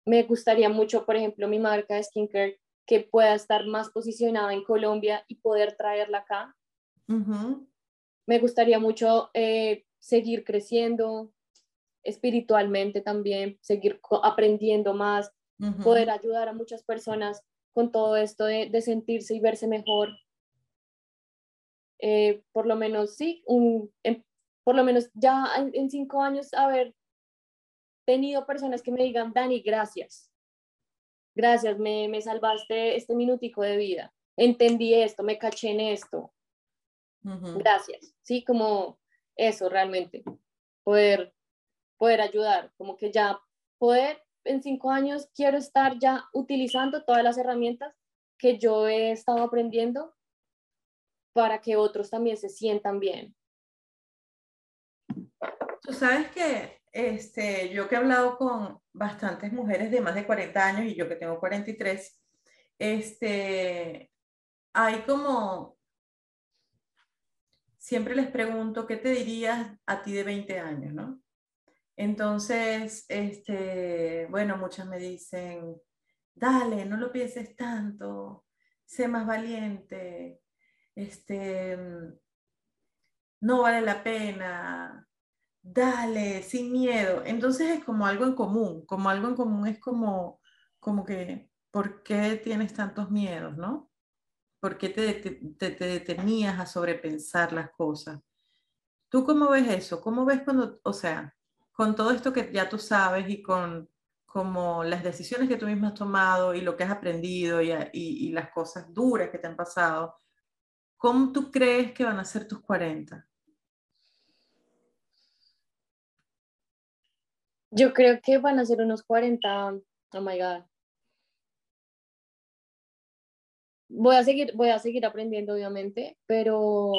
Me gustaría mucho, por ejemplo, mi marca de skincare que pueda estar más posicionada en Colombia y poder traerla acá. Me gustaría mucho eh, seguir creciendo, espiritualmente también, seguir aprendiendo más, poder ayudar a muchas personas con todo esto de, sentirse y verse mejor. Eh, por lo menos, sí, un, em, por lo menos ya en, cinco años haber tenido personas que me digan, Dani, gracias. Gracias, me, me salvaste este minutico de vida. Entendí esto, me caché en esto. Gracias. Sí, como eso realmente. Poder poder ayudar, como que ya poder en cinco años quiero estar ya utilizando todas las herramientas que yo he estado aprendiendo para que otros también se sientan bien. Tú sabes que este, yo que he hablado con bastantes mujeres de más de 40 años y yo que tengo 43, este, hay como, siempre les pregunto, ¿qué te dirías a ti de 20 años, no? Entonces, este, bueno, muchas me dicen, dale, no lo pienses tanto, sé más valiente, este, no vale la pena, dale, sin miedo. Entonces es como algo en común, como algo en común es como, como que ¿por qué tienes tantos miedos, no? ¿Por qué te, te, te detenías a sobrepensar las cosas? ¿Tú cómo ves eso? ¿Cómo ves cuando, o sea, con todo esto que ya tú sabes y con como las decisiones que tú mismo has tomado y lo que has aprendido y, y, las cosas duras que te han pasado, ¿cómo tú crees que van a ser tus 40? Yo creo que van a ser unos 40, oh my God. Voy a seguir, voy a seguir aprendiendo, obviamente, pero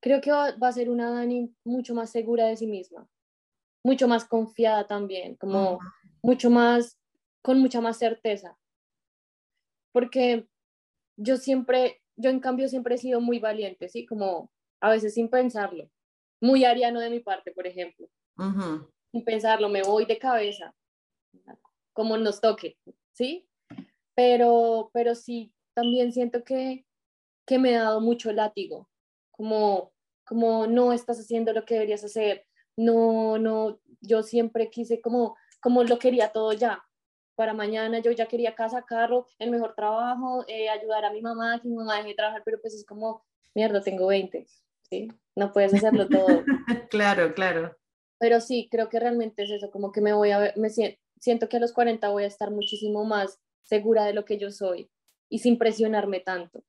creo que va, a ser una Dani mucho más segura de sí misma, mucho más confiada también, como mucho más, con mucha más certeza. Porque yo siempre, yo en cambio siempre he sido muy valiente, ¿sí? Como a veces sin pensarlo. Muy ariano de mi parte, por ejemplo. Sin pensarlo, me voy de cabeza, como nos toque, ¿sí? Pero, pero sí, también siento que, que me ha dado mucho látigo, como como no estás haciendo lo que deberías hacer, no, no, yo siempre quise como, como lo quería todo ya. Para mañana yo ya quería casa, carro, el mejor trabajo, eh, ayudar a mi mamá, que mi mamá deje de trabajar, pero pues es como, mierda, tengo 20, ¿sí? No puedes hacerlo todo. claro, claro. Pero sí, creo que realmente es eso, como que me voy a ver, me siento que a los 40 voy a estar muchísimo más segura de lo que yo soy y sin presionarme tanto.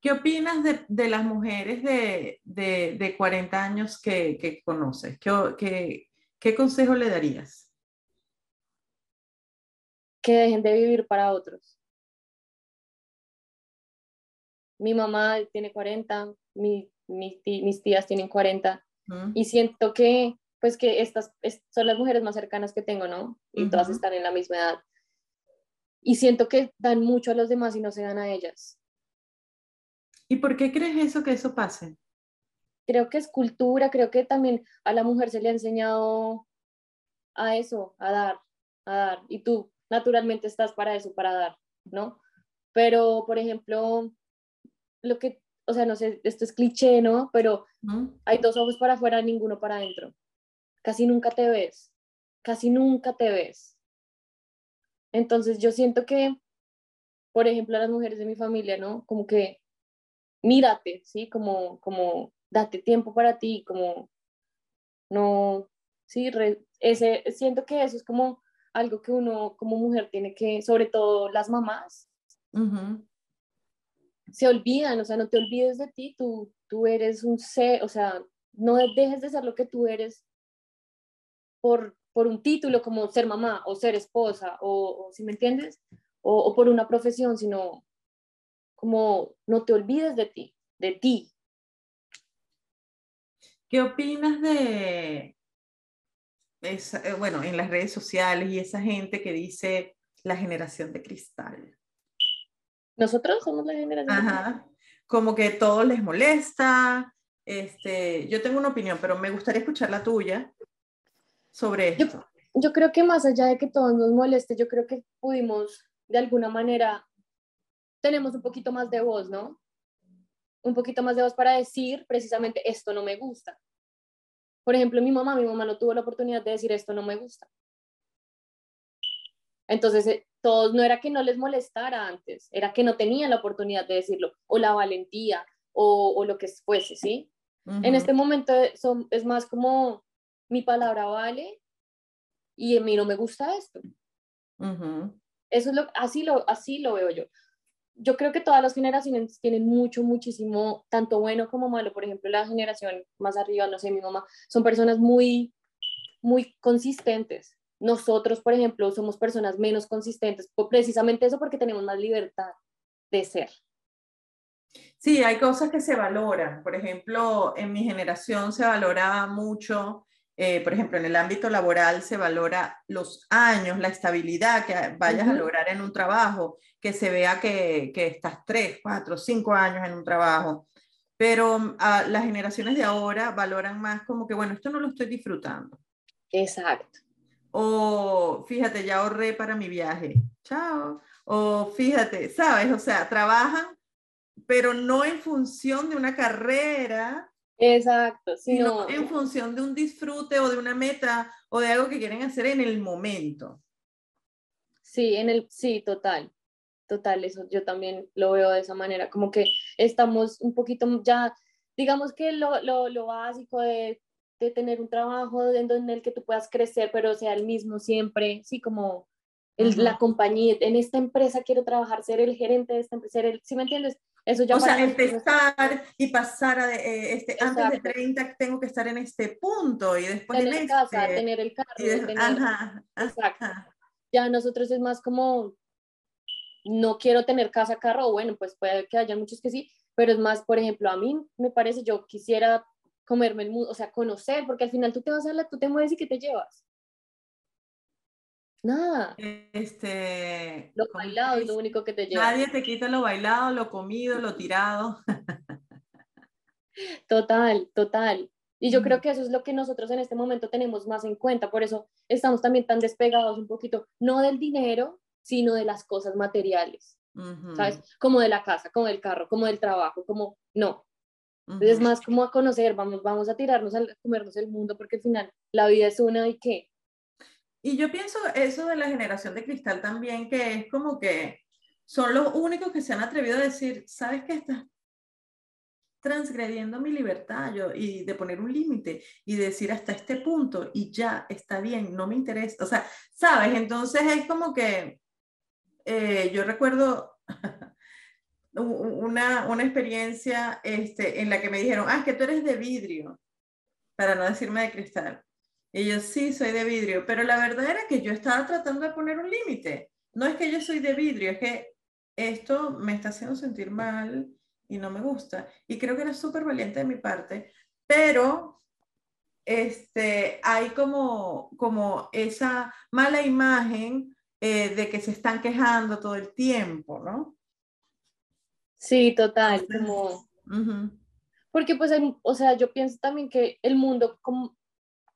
¿Qué opinas de, de las mujeres de, de, de 40 años que, que conoces? ¿Qué, ¿Qué, qué, consejo le darías? Que dejen de vivir para otros. Mi mamá tiene 40, mi, mis tías tienen 40 y siento que pues que estas son las mujeres más cercanas que tengo, ¿no? Y todas están en la misma edad. Y siento que dan mucho a los demás y no se dan a ellas. ¿Y por qué crees eso que eso pase? Creo que es cultura, creo que también a la mujer se le ha enseñado a eso, a dar, a dar. Y tú naturalmente estás para eso, para dar, ¿no? Pero, por ejemplo, lo que, o sea, no sé, esto es cliché, ¿no? Pero hay dos ojos para afuera, ninguno para adentro. Casi nunca te ves, casi nunca te ves. Entonces yo siento que, por ejemplo, a las mujeres de mi familia, ¿no? Como que mírate, ¿sí? Como, como date tiempo para ti, como no, sí, ese, siento que eso es como algo que uno como mujer tiene que, sobre todo las mamás, se olvidan, o sea, no te olvides de ti, tú, tú eres un ser, o sea, no dejes de ser lo que tú eres por, por un título como ser mamá o ser esposa, o, si me entiendes, o, o por una profesión, sino como no te olvides de ti, de ti. ¿Qué opinas de, esa, eh, bueno, en las redes sociales y esa gente que dice la generación de cristal? Nosotros somos la generación. Ajá. Como que todo les molesta. Este, yo tengo una opinión, pero me gustaría escuchar la tuya sobre esto. Yo, yo creo que más allá de que todo nos moleste, yo creo que pudimos de alguna manera tenemos un poquito más de voz, ¿no? Un poquito más de voz para decir precisamente esto no me gusta. Por ejemplo, mi mamá, mi mamá no tuvo la oportunidad de decir esto no me gusta. Entonces, eh, todos no era que no les molestara antes, era que no tenían la oportunidad de decirlo, o la valentía, o, lo que fuese, ¿sí? En este momento son, es más como mi palabra vale y a mí no me gusta esto. Eso es lo, así lo, así lo veo yo yo creo que todas las generaciones tienen mucho, muchísimo, tanto bueno como malo. Por ejemplo, la generación más arriba, no sé, mi mamá, son personas muy, muy consistentes. Nosotros, por ejemplo, somos personas menos consistentes, precisamente eso porque tenemos más libertad de ser. Sí, hay cosas que se valoran. Por ejemplo, en mi generación se valoraba mucho eh, por ejemplo, en el ámbito laboral se valora los años, la estabilidad que vayas a lograr en un trabajo, que se vea que, que, estás tres, cuatro, cinco años en un trabajo. Pero mm, las generaciones de ahora valoran más como que, bueno, esto no lo estoy disfrutando. Exacto. O fíjate, ya ahorré para mi viaje. Chao. O fíjate, ¿sabes? O sea, trabajan, pero no en función de una carrera Exacto, sino en función de un disfrute o de una meta o de algo que quieren hacer en el momento. Sí, en el, sí, total, total, eso yo también lo veo de esa manera, como que estamos un poquito ya, digamos que lo, lo, lo básico de, de, tener un trabajo en, en el que tú puedas crecer, pero sea el mismo siempre, sí, como el, la compañía, en esta empresa quiero trabajar, ser el gerente de esta empresa, ser el, ¿sí me entiendes? Eso ya o sea, empezar y pasar a, eh, este, antes de 30 tengo que estar en este punto y después tener en casa, este, tener el carro, tener, ajá, exacto. Ya nosotros es más como, no quiero tener casa, carro, bueno, pues puede que haya muchos que sí, pero es más, por ejemplo, a mí me parece, yo quisiera comerme el mundo, o sea, conocer, porque al final tú te vas a la, tú te mueves y ¿qué te llevas? Nada. Este, lo bailado es lo único que te lleva. Nadie te quita lo bailado, lo comido, lo tirado. Total, total. Y yo creo que eso es lo que nosotros en este momento tenemos más en cuenta. Por eso estamos también tan despegados un poquito, no del dinero, sino de las cosas materiales. ¿Sabes? Como de la casa, como del carro, como del trabajo, como no. Es más como a conocer, vamos, vamos a tirarnos a comernos el mundo porque al final la vida es una y qué, y yo pienso eso de la generación de cristal también, que es como que son los únicos que se han atrevido a decir, ¿sabes qué estás transgrediendo mi libertad yo, y de poner un límite y decir hasta este punto y ya está bien, no me interesa. O sea, ¿sabes? Entonces es como que eh, yo recuerdo una, una experiencia este, en la que me dijeron, ah, es que tú eres de vidrio, para no decirme de cristal. Y yo sí, soy de vidrio, pero la verdad era que yo estaba tratando de poner un límite. No es que yo soy de vidrio, es que esto me está haciendo sentir mal y no me gusta. Y creo que era súper valiente de mi parte, pero este, hay como, como esa mala imagen eh, de que se están quejando todo el tiempo, ¿no? Sí, total, como... Porque pues, o sea, yo pienso también que el mundo, como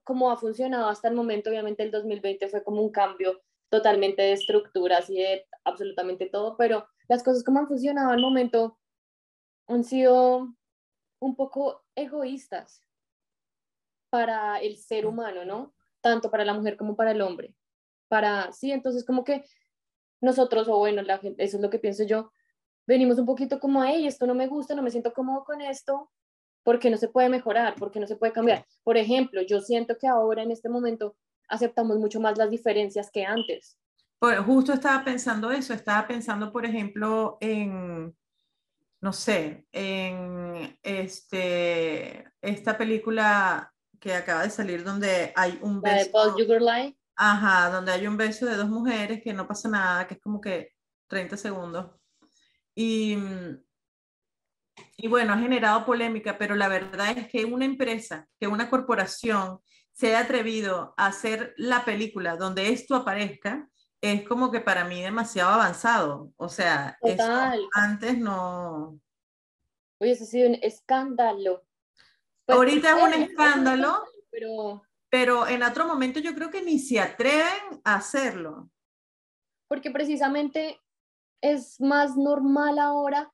cómo ha funcionado hasta el momento, obviamente el 2020 fue como un cambio totalmente de estructuras y de absolutamente todo, pero las cosas como han funcionado al momento han sido un poco egoístas para el ser humano, ¿no? Tanto para la mujer como para el hombre. Para, sí, entonces como que nosotros, o bueno, la gente, eso es lo que pienso yo, venimos un poquito como, hey, esto no me gusta, no me siento cómodo con esto, porque no se puede mejorar, porque no se puede cambiar. Por ejemplo, yo siento que ahora en este momento aceptamos mucho más las diferencias que antes. Pues justo estaba pensando eso, estaba pensando, por ejemplo, en, no sé, en este, esta película que acaba de salir donde hay un beso. De Ajá, donde hay un beso de dos mujeres que no pasa nada, que es como que 30 segundos. Y y bueno, ha generado polémica, pero la verdad es que una empresa, que una corporación se ha atrevido a hacer la película donde esto aparezca, es como que para mí demasiado avanzado. O sea, antes no. Oye, eso ha sido un escándalo. Pues, Ahorita es un escándalo, pero... pero en otro momento yo creo que ni se atreven a hacerlo. Porque precisamente es más normal ahora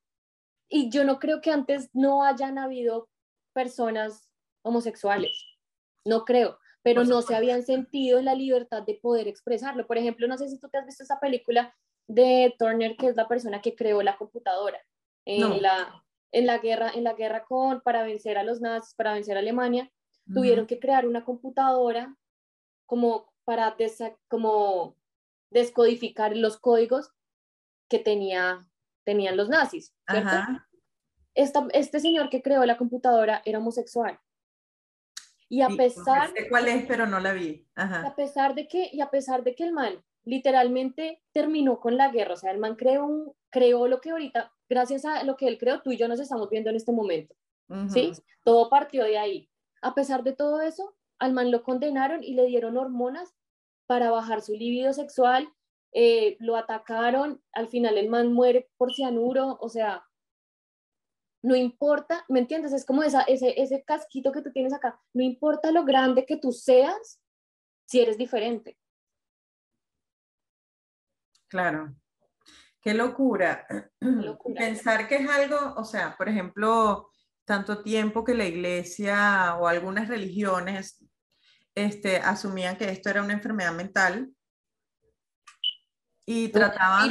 y yo no creo que antes no hayan habido personas homosexuales, no creo, pero no se habían sentido en la libertad de poder expresarlo. Por ejemplo, no sé si tú te has visto esa película de Turner, que es la persona que creó la computadora en, la, en, la, guerra, en la guerra con, para vencer a los nazis, para vencer a Alemania, tuvieron que crear una computadora como para como descodificar los códigos que tenía tenían los nazis, este señor que creó la computadora era homosexual. Y a pesar... Sé cuál es, pero no la vi. A pesar de que, y a pesar de que el man literalmente terminó con la guerra, o sea, el man creó, creó lo que ahorita, gracias a lo que él creó, tú y yo nos estamos viendo en este momento. ¿Sí? Todo partió de ahí. A pesar de todo eso, al man lo condenaron y le dieron hormonas para bajar su libido sexual eh, lo atacaron, al final el man muere por cianuro, o sea, no importa, ¿me entiendes? Es como esa, ese, ese casquito que tú tienes acá, no importa lo grande que tú seas, si eres diferente. Claro. Qué locura. Pensar que es algo, o sea, por ejemplo, tanto tiempo que la iglesia o algunas religiones este, asumían que esto era una enfermedad mental Y trataban,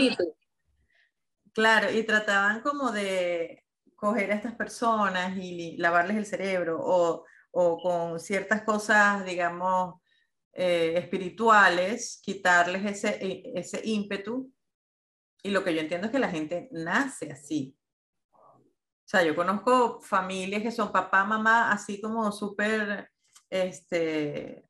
claro, y trataban como de coger a estas personas y lavarles el cerebro o, o con ciertas cosas, digamos, eh, espirituales, quitarles ese, e, ese ímpetu. Y lo que yo entiendo es que la gente nace así. O sea, yo conozco familias que son papá, mamá, así como súper, este,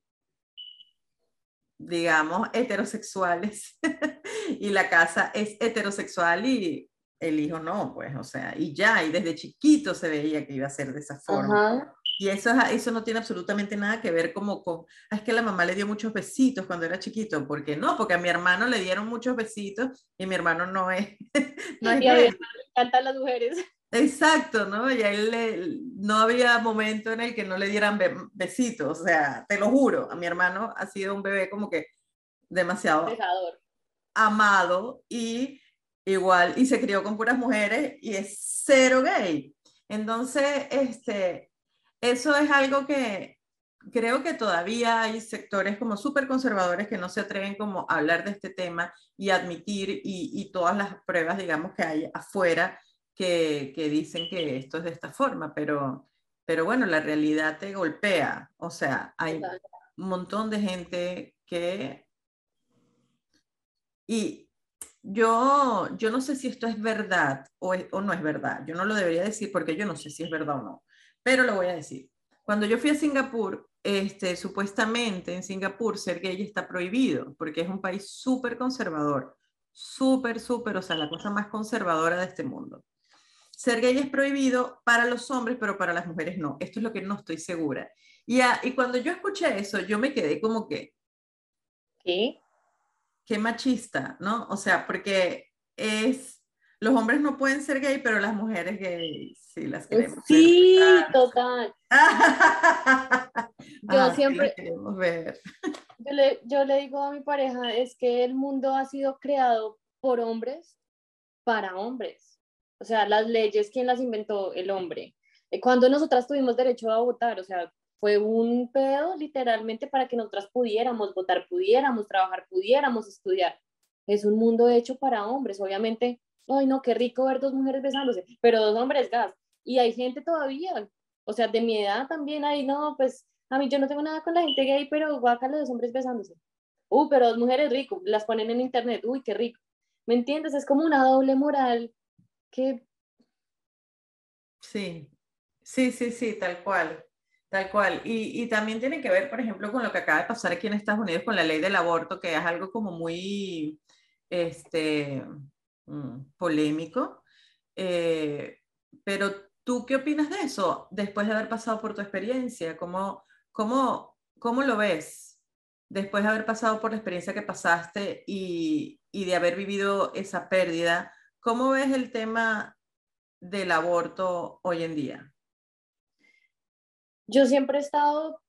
digamos, heterosexuales. y la casa es heterosexual y el hijo no, pues, o sea, y ya, y desde chiquito se veía que iba a ser de esa forma. Y eso, eso no tiene absolutamente nada que ver como con, ah, es que la mamá le dio muchos besitos cuando era chiquito, porque no, porque a mi hermano le dieron muchos besitos y mi hermano no es. no es y a mi hermano le encantan las mujeres. Exacto, ¿no? Y a él no había momento en el que no le dieran besitos, o sea, te lo juro, a mi hermano ha sido un bebé como que demasiado amado y igual, y se crió con puras mujeres y es cero gay. Entonces, este, eso es algo que creo que todavía hay sectores como súper conservadores que no se atreven como a hablar de este tema y admitir y, y todas las pruebas, digamos, que hay afuera que, dicen que esto es de esta forma, pero, pero bueno, la realidad te golpea. O sea, hay un montón de gente que... Y yo, yo no sé si esto es verdad o, o no es verdad. Yo no lo debería decir porque yo no sé si es verdad o no, pero lo voy a decir. Cuando yo fui a Singapur, este, supuestamente en Singapur ser gay está prohibido porque es un país súper conservador, súper, súper, o sea, la cosa más conservadora de este mundo ser gay es prohibido para los hombres, pero para las mujeres no. Esto es lo que no estoy segura. Y, y cuando yo escuché eso, yo me quedé como que... ¿Qué? Qué machista, ¿no? O sea, porque es... Los hombres no pueden ser gay, pero las mujeres gay sí las queremos. Sí, total. yo ah, siempre... queremos ver. Yo le, yo le digo a mi pareja, es que el mundo ha sido creado por hombres para hombres o sea, las leyes, ¿quién las inventó? El hombre. Eh, cuando nosotras tuvimos derecho a votar, o sea, fue un pedo literalmente para que nosotras pudiéramos votar, pudiéramos trabajar, pudiéramos estudiar. Es un mundo hecho para hombres, obviamente. Ay, no, qué rico ver dos mujeres besándose, pero dos hombres gas. Y hay gente todavía, o sea, de mi edad también hay, no, pues a mí yo no tengo nada con la gente gay, pero guácala dos hombres besándose. Uy, pero dos mujeres rico, las ponen en internet, uy, qué rico. ¿Me entiendes? Es como una doble moral que... Sí, sí, sí, sí, tal cual, tal cual. Y, también tiene que ver, por ejemplo, con lo que acaba de pasar aquí en Estados Unidos con la ley del aborto, que es algo como muy este, mm, polémico. Eh, pero tú, ¿qué opinas de eso después de haber pasado por tu experiencia? ¿Cómo, cómo, cómo lo ves después de haber pasado por la experiencia que pasaste y, y de haber vivido esa pérdida? ¿Cómo ves el tema del aborto hoy en día? Yo siempre he estado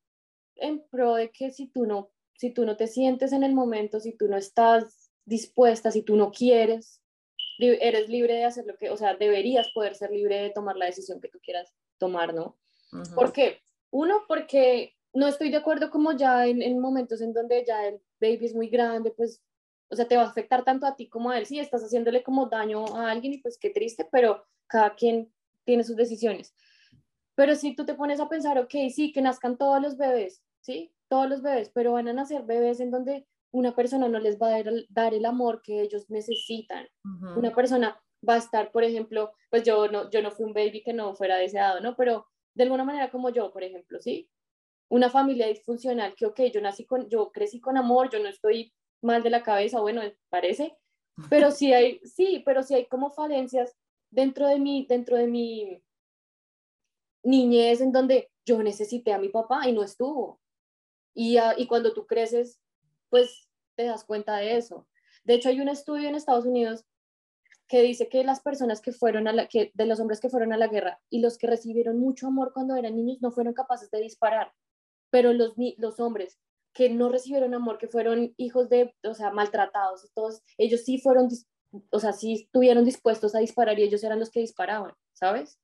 en pro de que si tú no, si tú no te sientes en el momento, si tú no estás dispuesta, si tú no quieres, eres libre de hacer lo que, o sea, deberías poder ser libre de tomar la decisión que tú quieras tomar, ¿no? ¿Por qué? Uno, porque no estoy de acuerdo como ya en, en, momentos en donde ya el baby es muy grande, pues o sea, te va a afectar tanto a ti como a él. Sí, estás haciéndole como daño a alguien y pues qué triste, pero cada quien tiene sus decisiones. Pero si tú te pones a pensar, ok, sí, que nazcan todos los bebés, ¿sí? Todos los bebés, pero van a nacer bebés en donde una persona no les va a dar el amor que ellos necesitan. Una persona va a estar, por ejemplo, pues yo no, yo no fui un baby que no fuera deseado, ¿no? Pero de alguna manera como yo, por ejemplo, ¿sí? Una familia disfuncional que, ok, yo nací con, yo crecí con amor, yo no estoy mal de la cabeza, bueno, parece, pero sí hay, sí, pero sí hay como falencias dentro de mi, dentro de mi niñez en donde yo necesité a mi papá y no estuvo. Y, y cuando tú creces, pues te das cuenta de eso. De hecho, hay un estudio en Estados Unidos que dice que las personas que fueron a la, que de los hombres que fueron a la guerra y los que recibieron mucho amor cuando eran niños no fueron capaces de disparar, pero los, los hombres que no recibieron amor, que fueron hijos de, o sea, maltratados, todos, ellos sí fueron, o sea, sí estuvieron dispuestos a disparar y ellos eran los que disparaban, ¿sabes?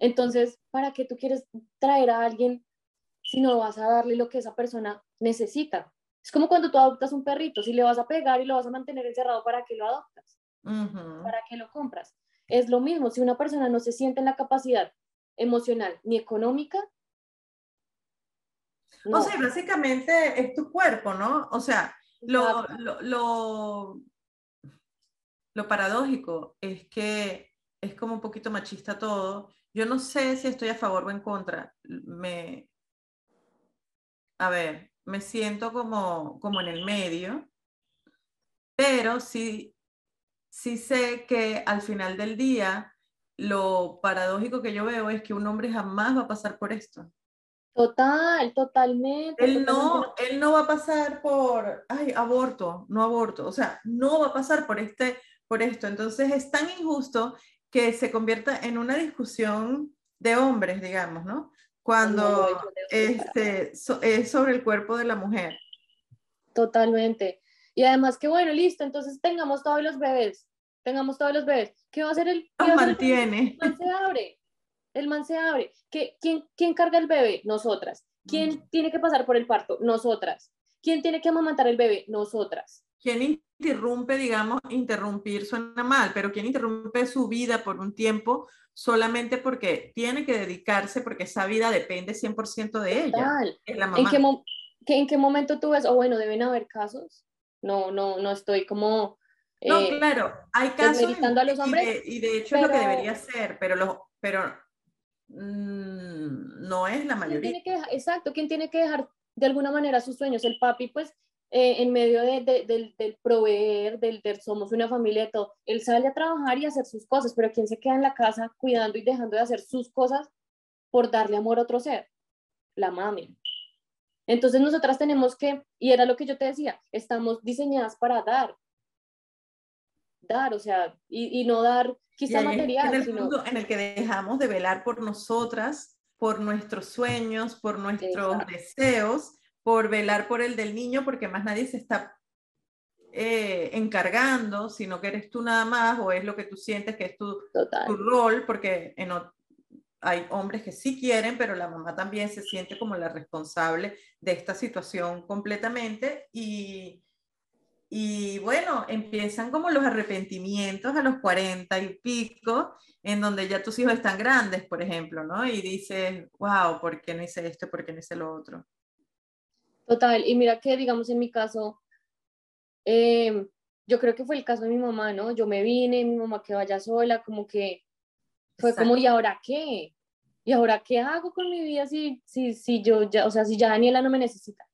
Entonces, ¿para qué tú quieres traer a alguien si no vas a darle lo que esa persona necesita? Es como cuando tú adoptas un perrito, si le vas a pegar y lo vas a mantener encerrado, ¿para qué lo adoptas? ¿Para qué lo compras? Es lo mismo, si una persona no se siente en la capacidad emocional ni económica. O sea, básicamente es tu cuerpo, ¿no? O sea, lo, lo, lo, paradójico es que es como un poquito machista todo. Yo no sé si estoy a favor o en contra. Me, a ver, me siento como, como en el medio, pero sí, sí sé que al final del día lo paradójico que yo veo es que un hombre jamás va a pasar por esto. Total, totalmente. Él no, él no va a pasar por, ay, aborto, no aborto, o sea, no va a pasar por, este, por esto. Entonces es tan injusto que se convierta en una discusión de hombres, digamos, ¿no? Cuando este, es sobre el cuerpo de la mujer. Totalmente. Y además que bueno, listo, entonces tengamos todos los bebés, tengamos todos los bebés. ¿Qué va a hacer el? Los mantiene. El man se abre. El man se abre. ¿Qué, quién, ¿Quién carga el bebé? Nosotras. ¿Quién mm. tiene que pasar por el parto? Nosotras. ¿Quién tiene que amamantar el bebé? Nosotras. ¿Quién interrumpe, digamos, interrumpir suena mal, pero quién interrumpe su vida por un tiempo solamente porque tiene que dedicarse, porque esa vida depende 100% de ella? Es la mamá. ¿En qué, ¿En qué momento tú ves, o bueno, deben haber casos? No, no, no estoy como no, eh, claro, hay casos a los hombres, y, de, hecho es lo que debería ser, pero, lo, pero mm, no es la mayoría. exacto, ¿quién tiene que dejar de alguna manera sus sueños? El papi, pues, eh, en medio de, del, del, proveer, del, del, somos una familia de todo, él sale a trabajar y hacer sus cosas, pero ¿quién se queda en la casa cuidando y dejando de hacer sus cosas por darle amor a otro ser? La mami. Entonces nosotras tenemos que, y era lo que yo te decía, estamos diseñadas para dar, dar, o sea, y, no dar quizá material. En el mundo en el que dejamos de velar por nosotras, por nuestros sueños, por nuestros deseos, por velar por el del niño, porque más nadie se está eh, encargando, sino que eres tú nada más, o es lo que tú sientes que es tu, tu rol, porque en, hay hombres que sí quieren, pero la mamá también se siente como la responsable de esta situación completamente y, y bueno, empiezan como los arrepentimientos a los cuarenta y pico, en donde ya tus hijos están grandes, por ejemplo, ¿no? Y dices, wow, ¿por qué no hice esto? ¿Por qué no hice lo otro? Total, y mira que, digamos, en mi caso, eh, yo creo que fue el caso de mi mamá, ¿no? Yo me vine, mi mamá que vaya sola, como que fue como, ¿y ahora qué? ¿Y ahora qué hago con mi vida si, si, si yo ya, o sea, si ya Daniela no me necesita?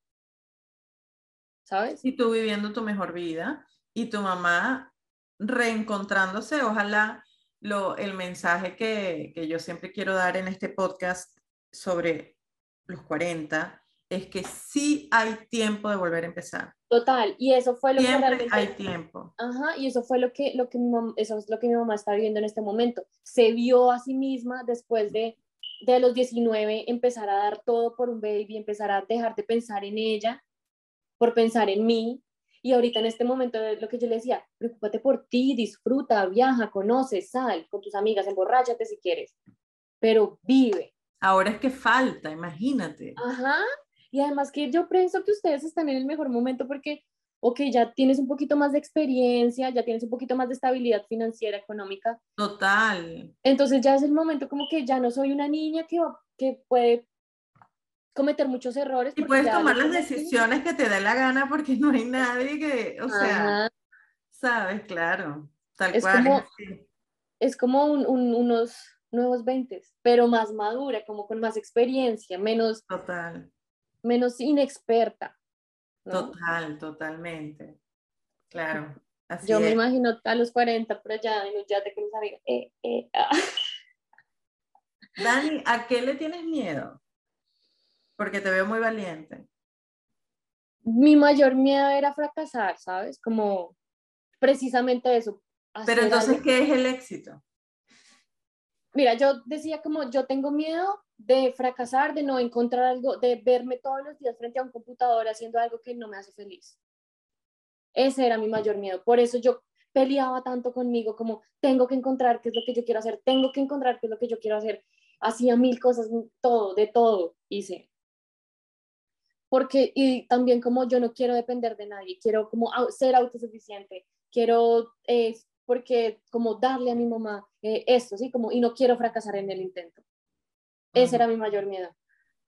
¿sabes? Y tú viviendo tu mejor vida y tu mamá reencontrándose, ojalá lo, el mensaje que, que yo siempre quiero dar en este podcast sobre los 40 es que sí hay tiempo de volver a empezar. Total, y eso fue lo que realmente... hay tiempo. Ajá, y eso fue lo que, lo que mi mamá, eso es lo que mi mamá está viviendo en este momento. Se vio a sí misma después de, de los 19 empezar a dar todo por un baby, empezar a dejar de pensar en ella por pensar en mí. Y ahorita en este momento lo que yo le decía, preocúpate por ti, disfruta, viaja, conoce, sal con tus amigas, emborráchate si quieres, pero vive. Ahora es que falta, imagínate. Ajá. Y además que yo pienso que ustedes están en el mejor momento porque, ok, ya tienes un poquito más de experiencia, ya tienes un poquito más de estabilidad financiera, económica. Total. Entonces ya es el momento como que ya no soy una niña que, que puede cometer muchos errores. Y puedes tomar las decisiones que te dé la gana porque no hay nadie que, o sea, sabes, claro, tal es cual. Como, es como unos nuevos 20, pero más madura, como con más experiencia, menos... Total. Menos inexperta. Total, totalmente. Claro. Así Yo me imagino a los 40 por allá, ya te eh, eh, ah. Dani, ¿a qué le tienes miedo? Porque te veo muy valiente. Mi mayor miedo era fracasar, ¿sabes? Como precisamente eso. Pero entonces, ¿qué es el éxito? Mira, yo decía como yo tengo miedo de fracasar, de no encontrar algo, de verme todos los días frente a un computador haciendo algo que no me hace feliz. Ese era mi mayor miedo. Por eso yo peleaba tanto conmigo, como tengo que encontrar qué es lo que yo quiero hacer, tengo que encontrar qué es lo que yo quiero hacer. Hacía mil cosas, todo, de todo hice porque, y también como yo no quiero depender de nadie, quiero como ser autosuficiente, quiero, eh, porque como darle a mi mamá eh, esto, ¿sí? Como, y no quiero fracasar en el intento. Ese era mi mayor miedo.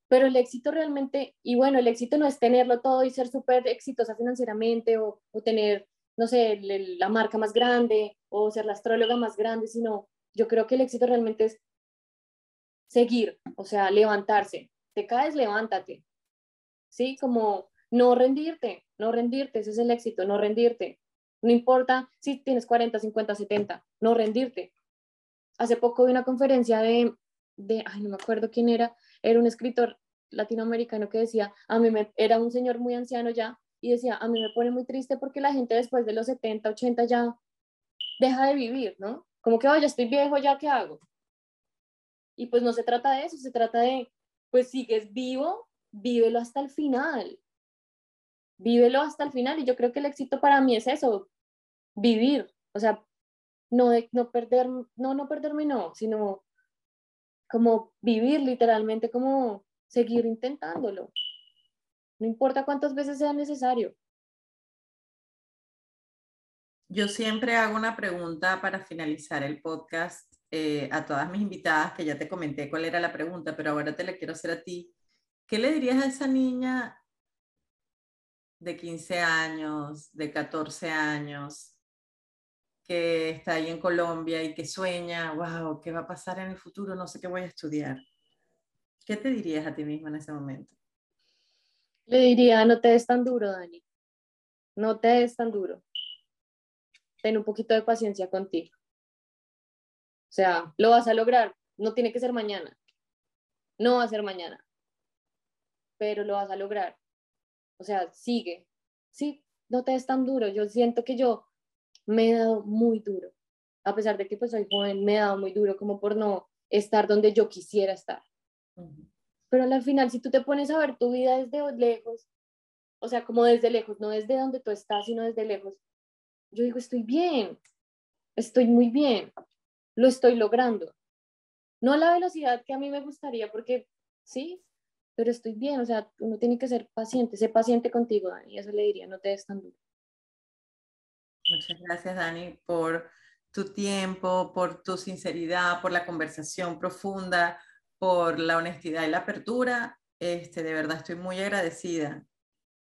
Pero el éxito realmente, y bueno, el éxito no es tenerlo todo y ser súper exitosa financieramente o, o tener, no sé, la marca más grande o ser la astróloga más grande, sino yo creo que el éxito realmente es seguir, o sea, levantarse. Te caes, levántate. ¿Sí? Como no rendirte, no rendirte, ese es el éxito, no rendirte. No importa si tienes 40, 50, 70, no rendirte. Hace poco vi una conferencia de, de ay, no me acuerdo quién era, era un escritor latinoamericano que decía, a mí me, era un señor muy anciano ya, y decía, a mí me pone muy triste porque la gente después de los 70, 80 ya deja de vivir, ¿no? Como que, vaya, estoy viejo, ¿ya qué hago? Y pues no se trata de eso, se trata de, pues sigues vivo, vívelo hasta el final. Vívelo hasta el final. Y yo creo que el éxito para mí es eso, vivir. O sea, no, de, no perder, no, no perderme, no, sino como vivir literalmente, como seguir intentándolo. No importa cuántas veces sea necesario. Yo siempre hago una pregunta para finalizar el podcast eh, a todas mis invitadas, que ya te comenté cuál era la pregunta, pero ahora te la quiero hacer a ti. ¿Qué le dirías a esa niña de 15 años, de 14 años, que está ahí en Colombia y que sueña, wow, ¿qué va a pasar en el futuro? No sé qué voy a estudiar. ¿Qué te dirías a ti misma en ese momento? Le diría, no te des tan duro, Dani. No te des tan duro. Ten un poquito de paciencia contigo. O sea, lo vas a lograr. No tiene que ser mañana. No va a ser mañana. Pero lo vas a lograr. O sea, sigue. Sí, no te des tan duro. Yo siento que yo me he dado muy duro. A pesar de que pues soy joven, me he dado muy duro como por no estar donde yo quisiera estar. Pero al final, si tú te pones a ver tu vida desde lejos, o sea, como desde lejos, no desde donde tú estás, sino desde lejos, yo digo, estoy bien, estoy muy bien, lo estoy logrando. No a la velocidad que a mí me gustaría, porque sí, pero estoy bien, o sea, uno tiene que ser paciente, sé paciente contigo, Dani, eso le diría, no te des tan duro. Muchas gracias, Dani, por tu tiempo, por tu sinceridad, por la conversación profunda, por la honestidad y la apertura. Este, de verdad estoy muy agradecida.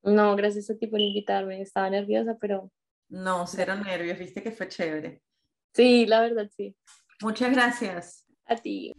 No, gracias a ti por invitarme. Estaba nerviosa, pero... No, cero nervios, viste que fue chévere. Sí, la verdad, sí. Muchas gracias. A ti.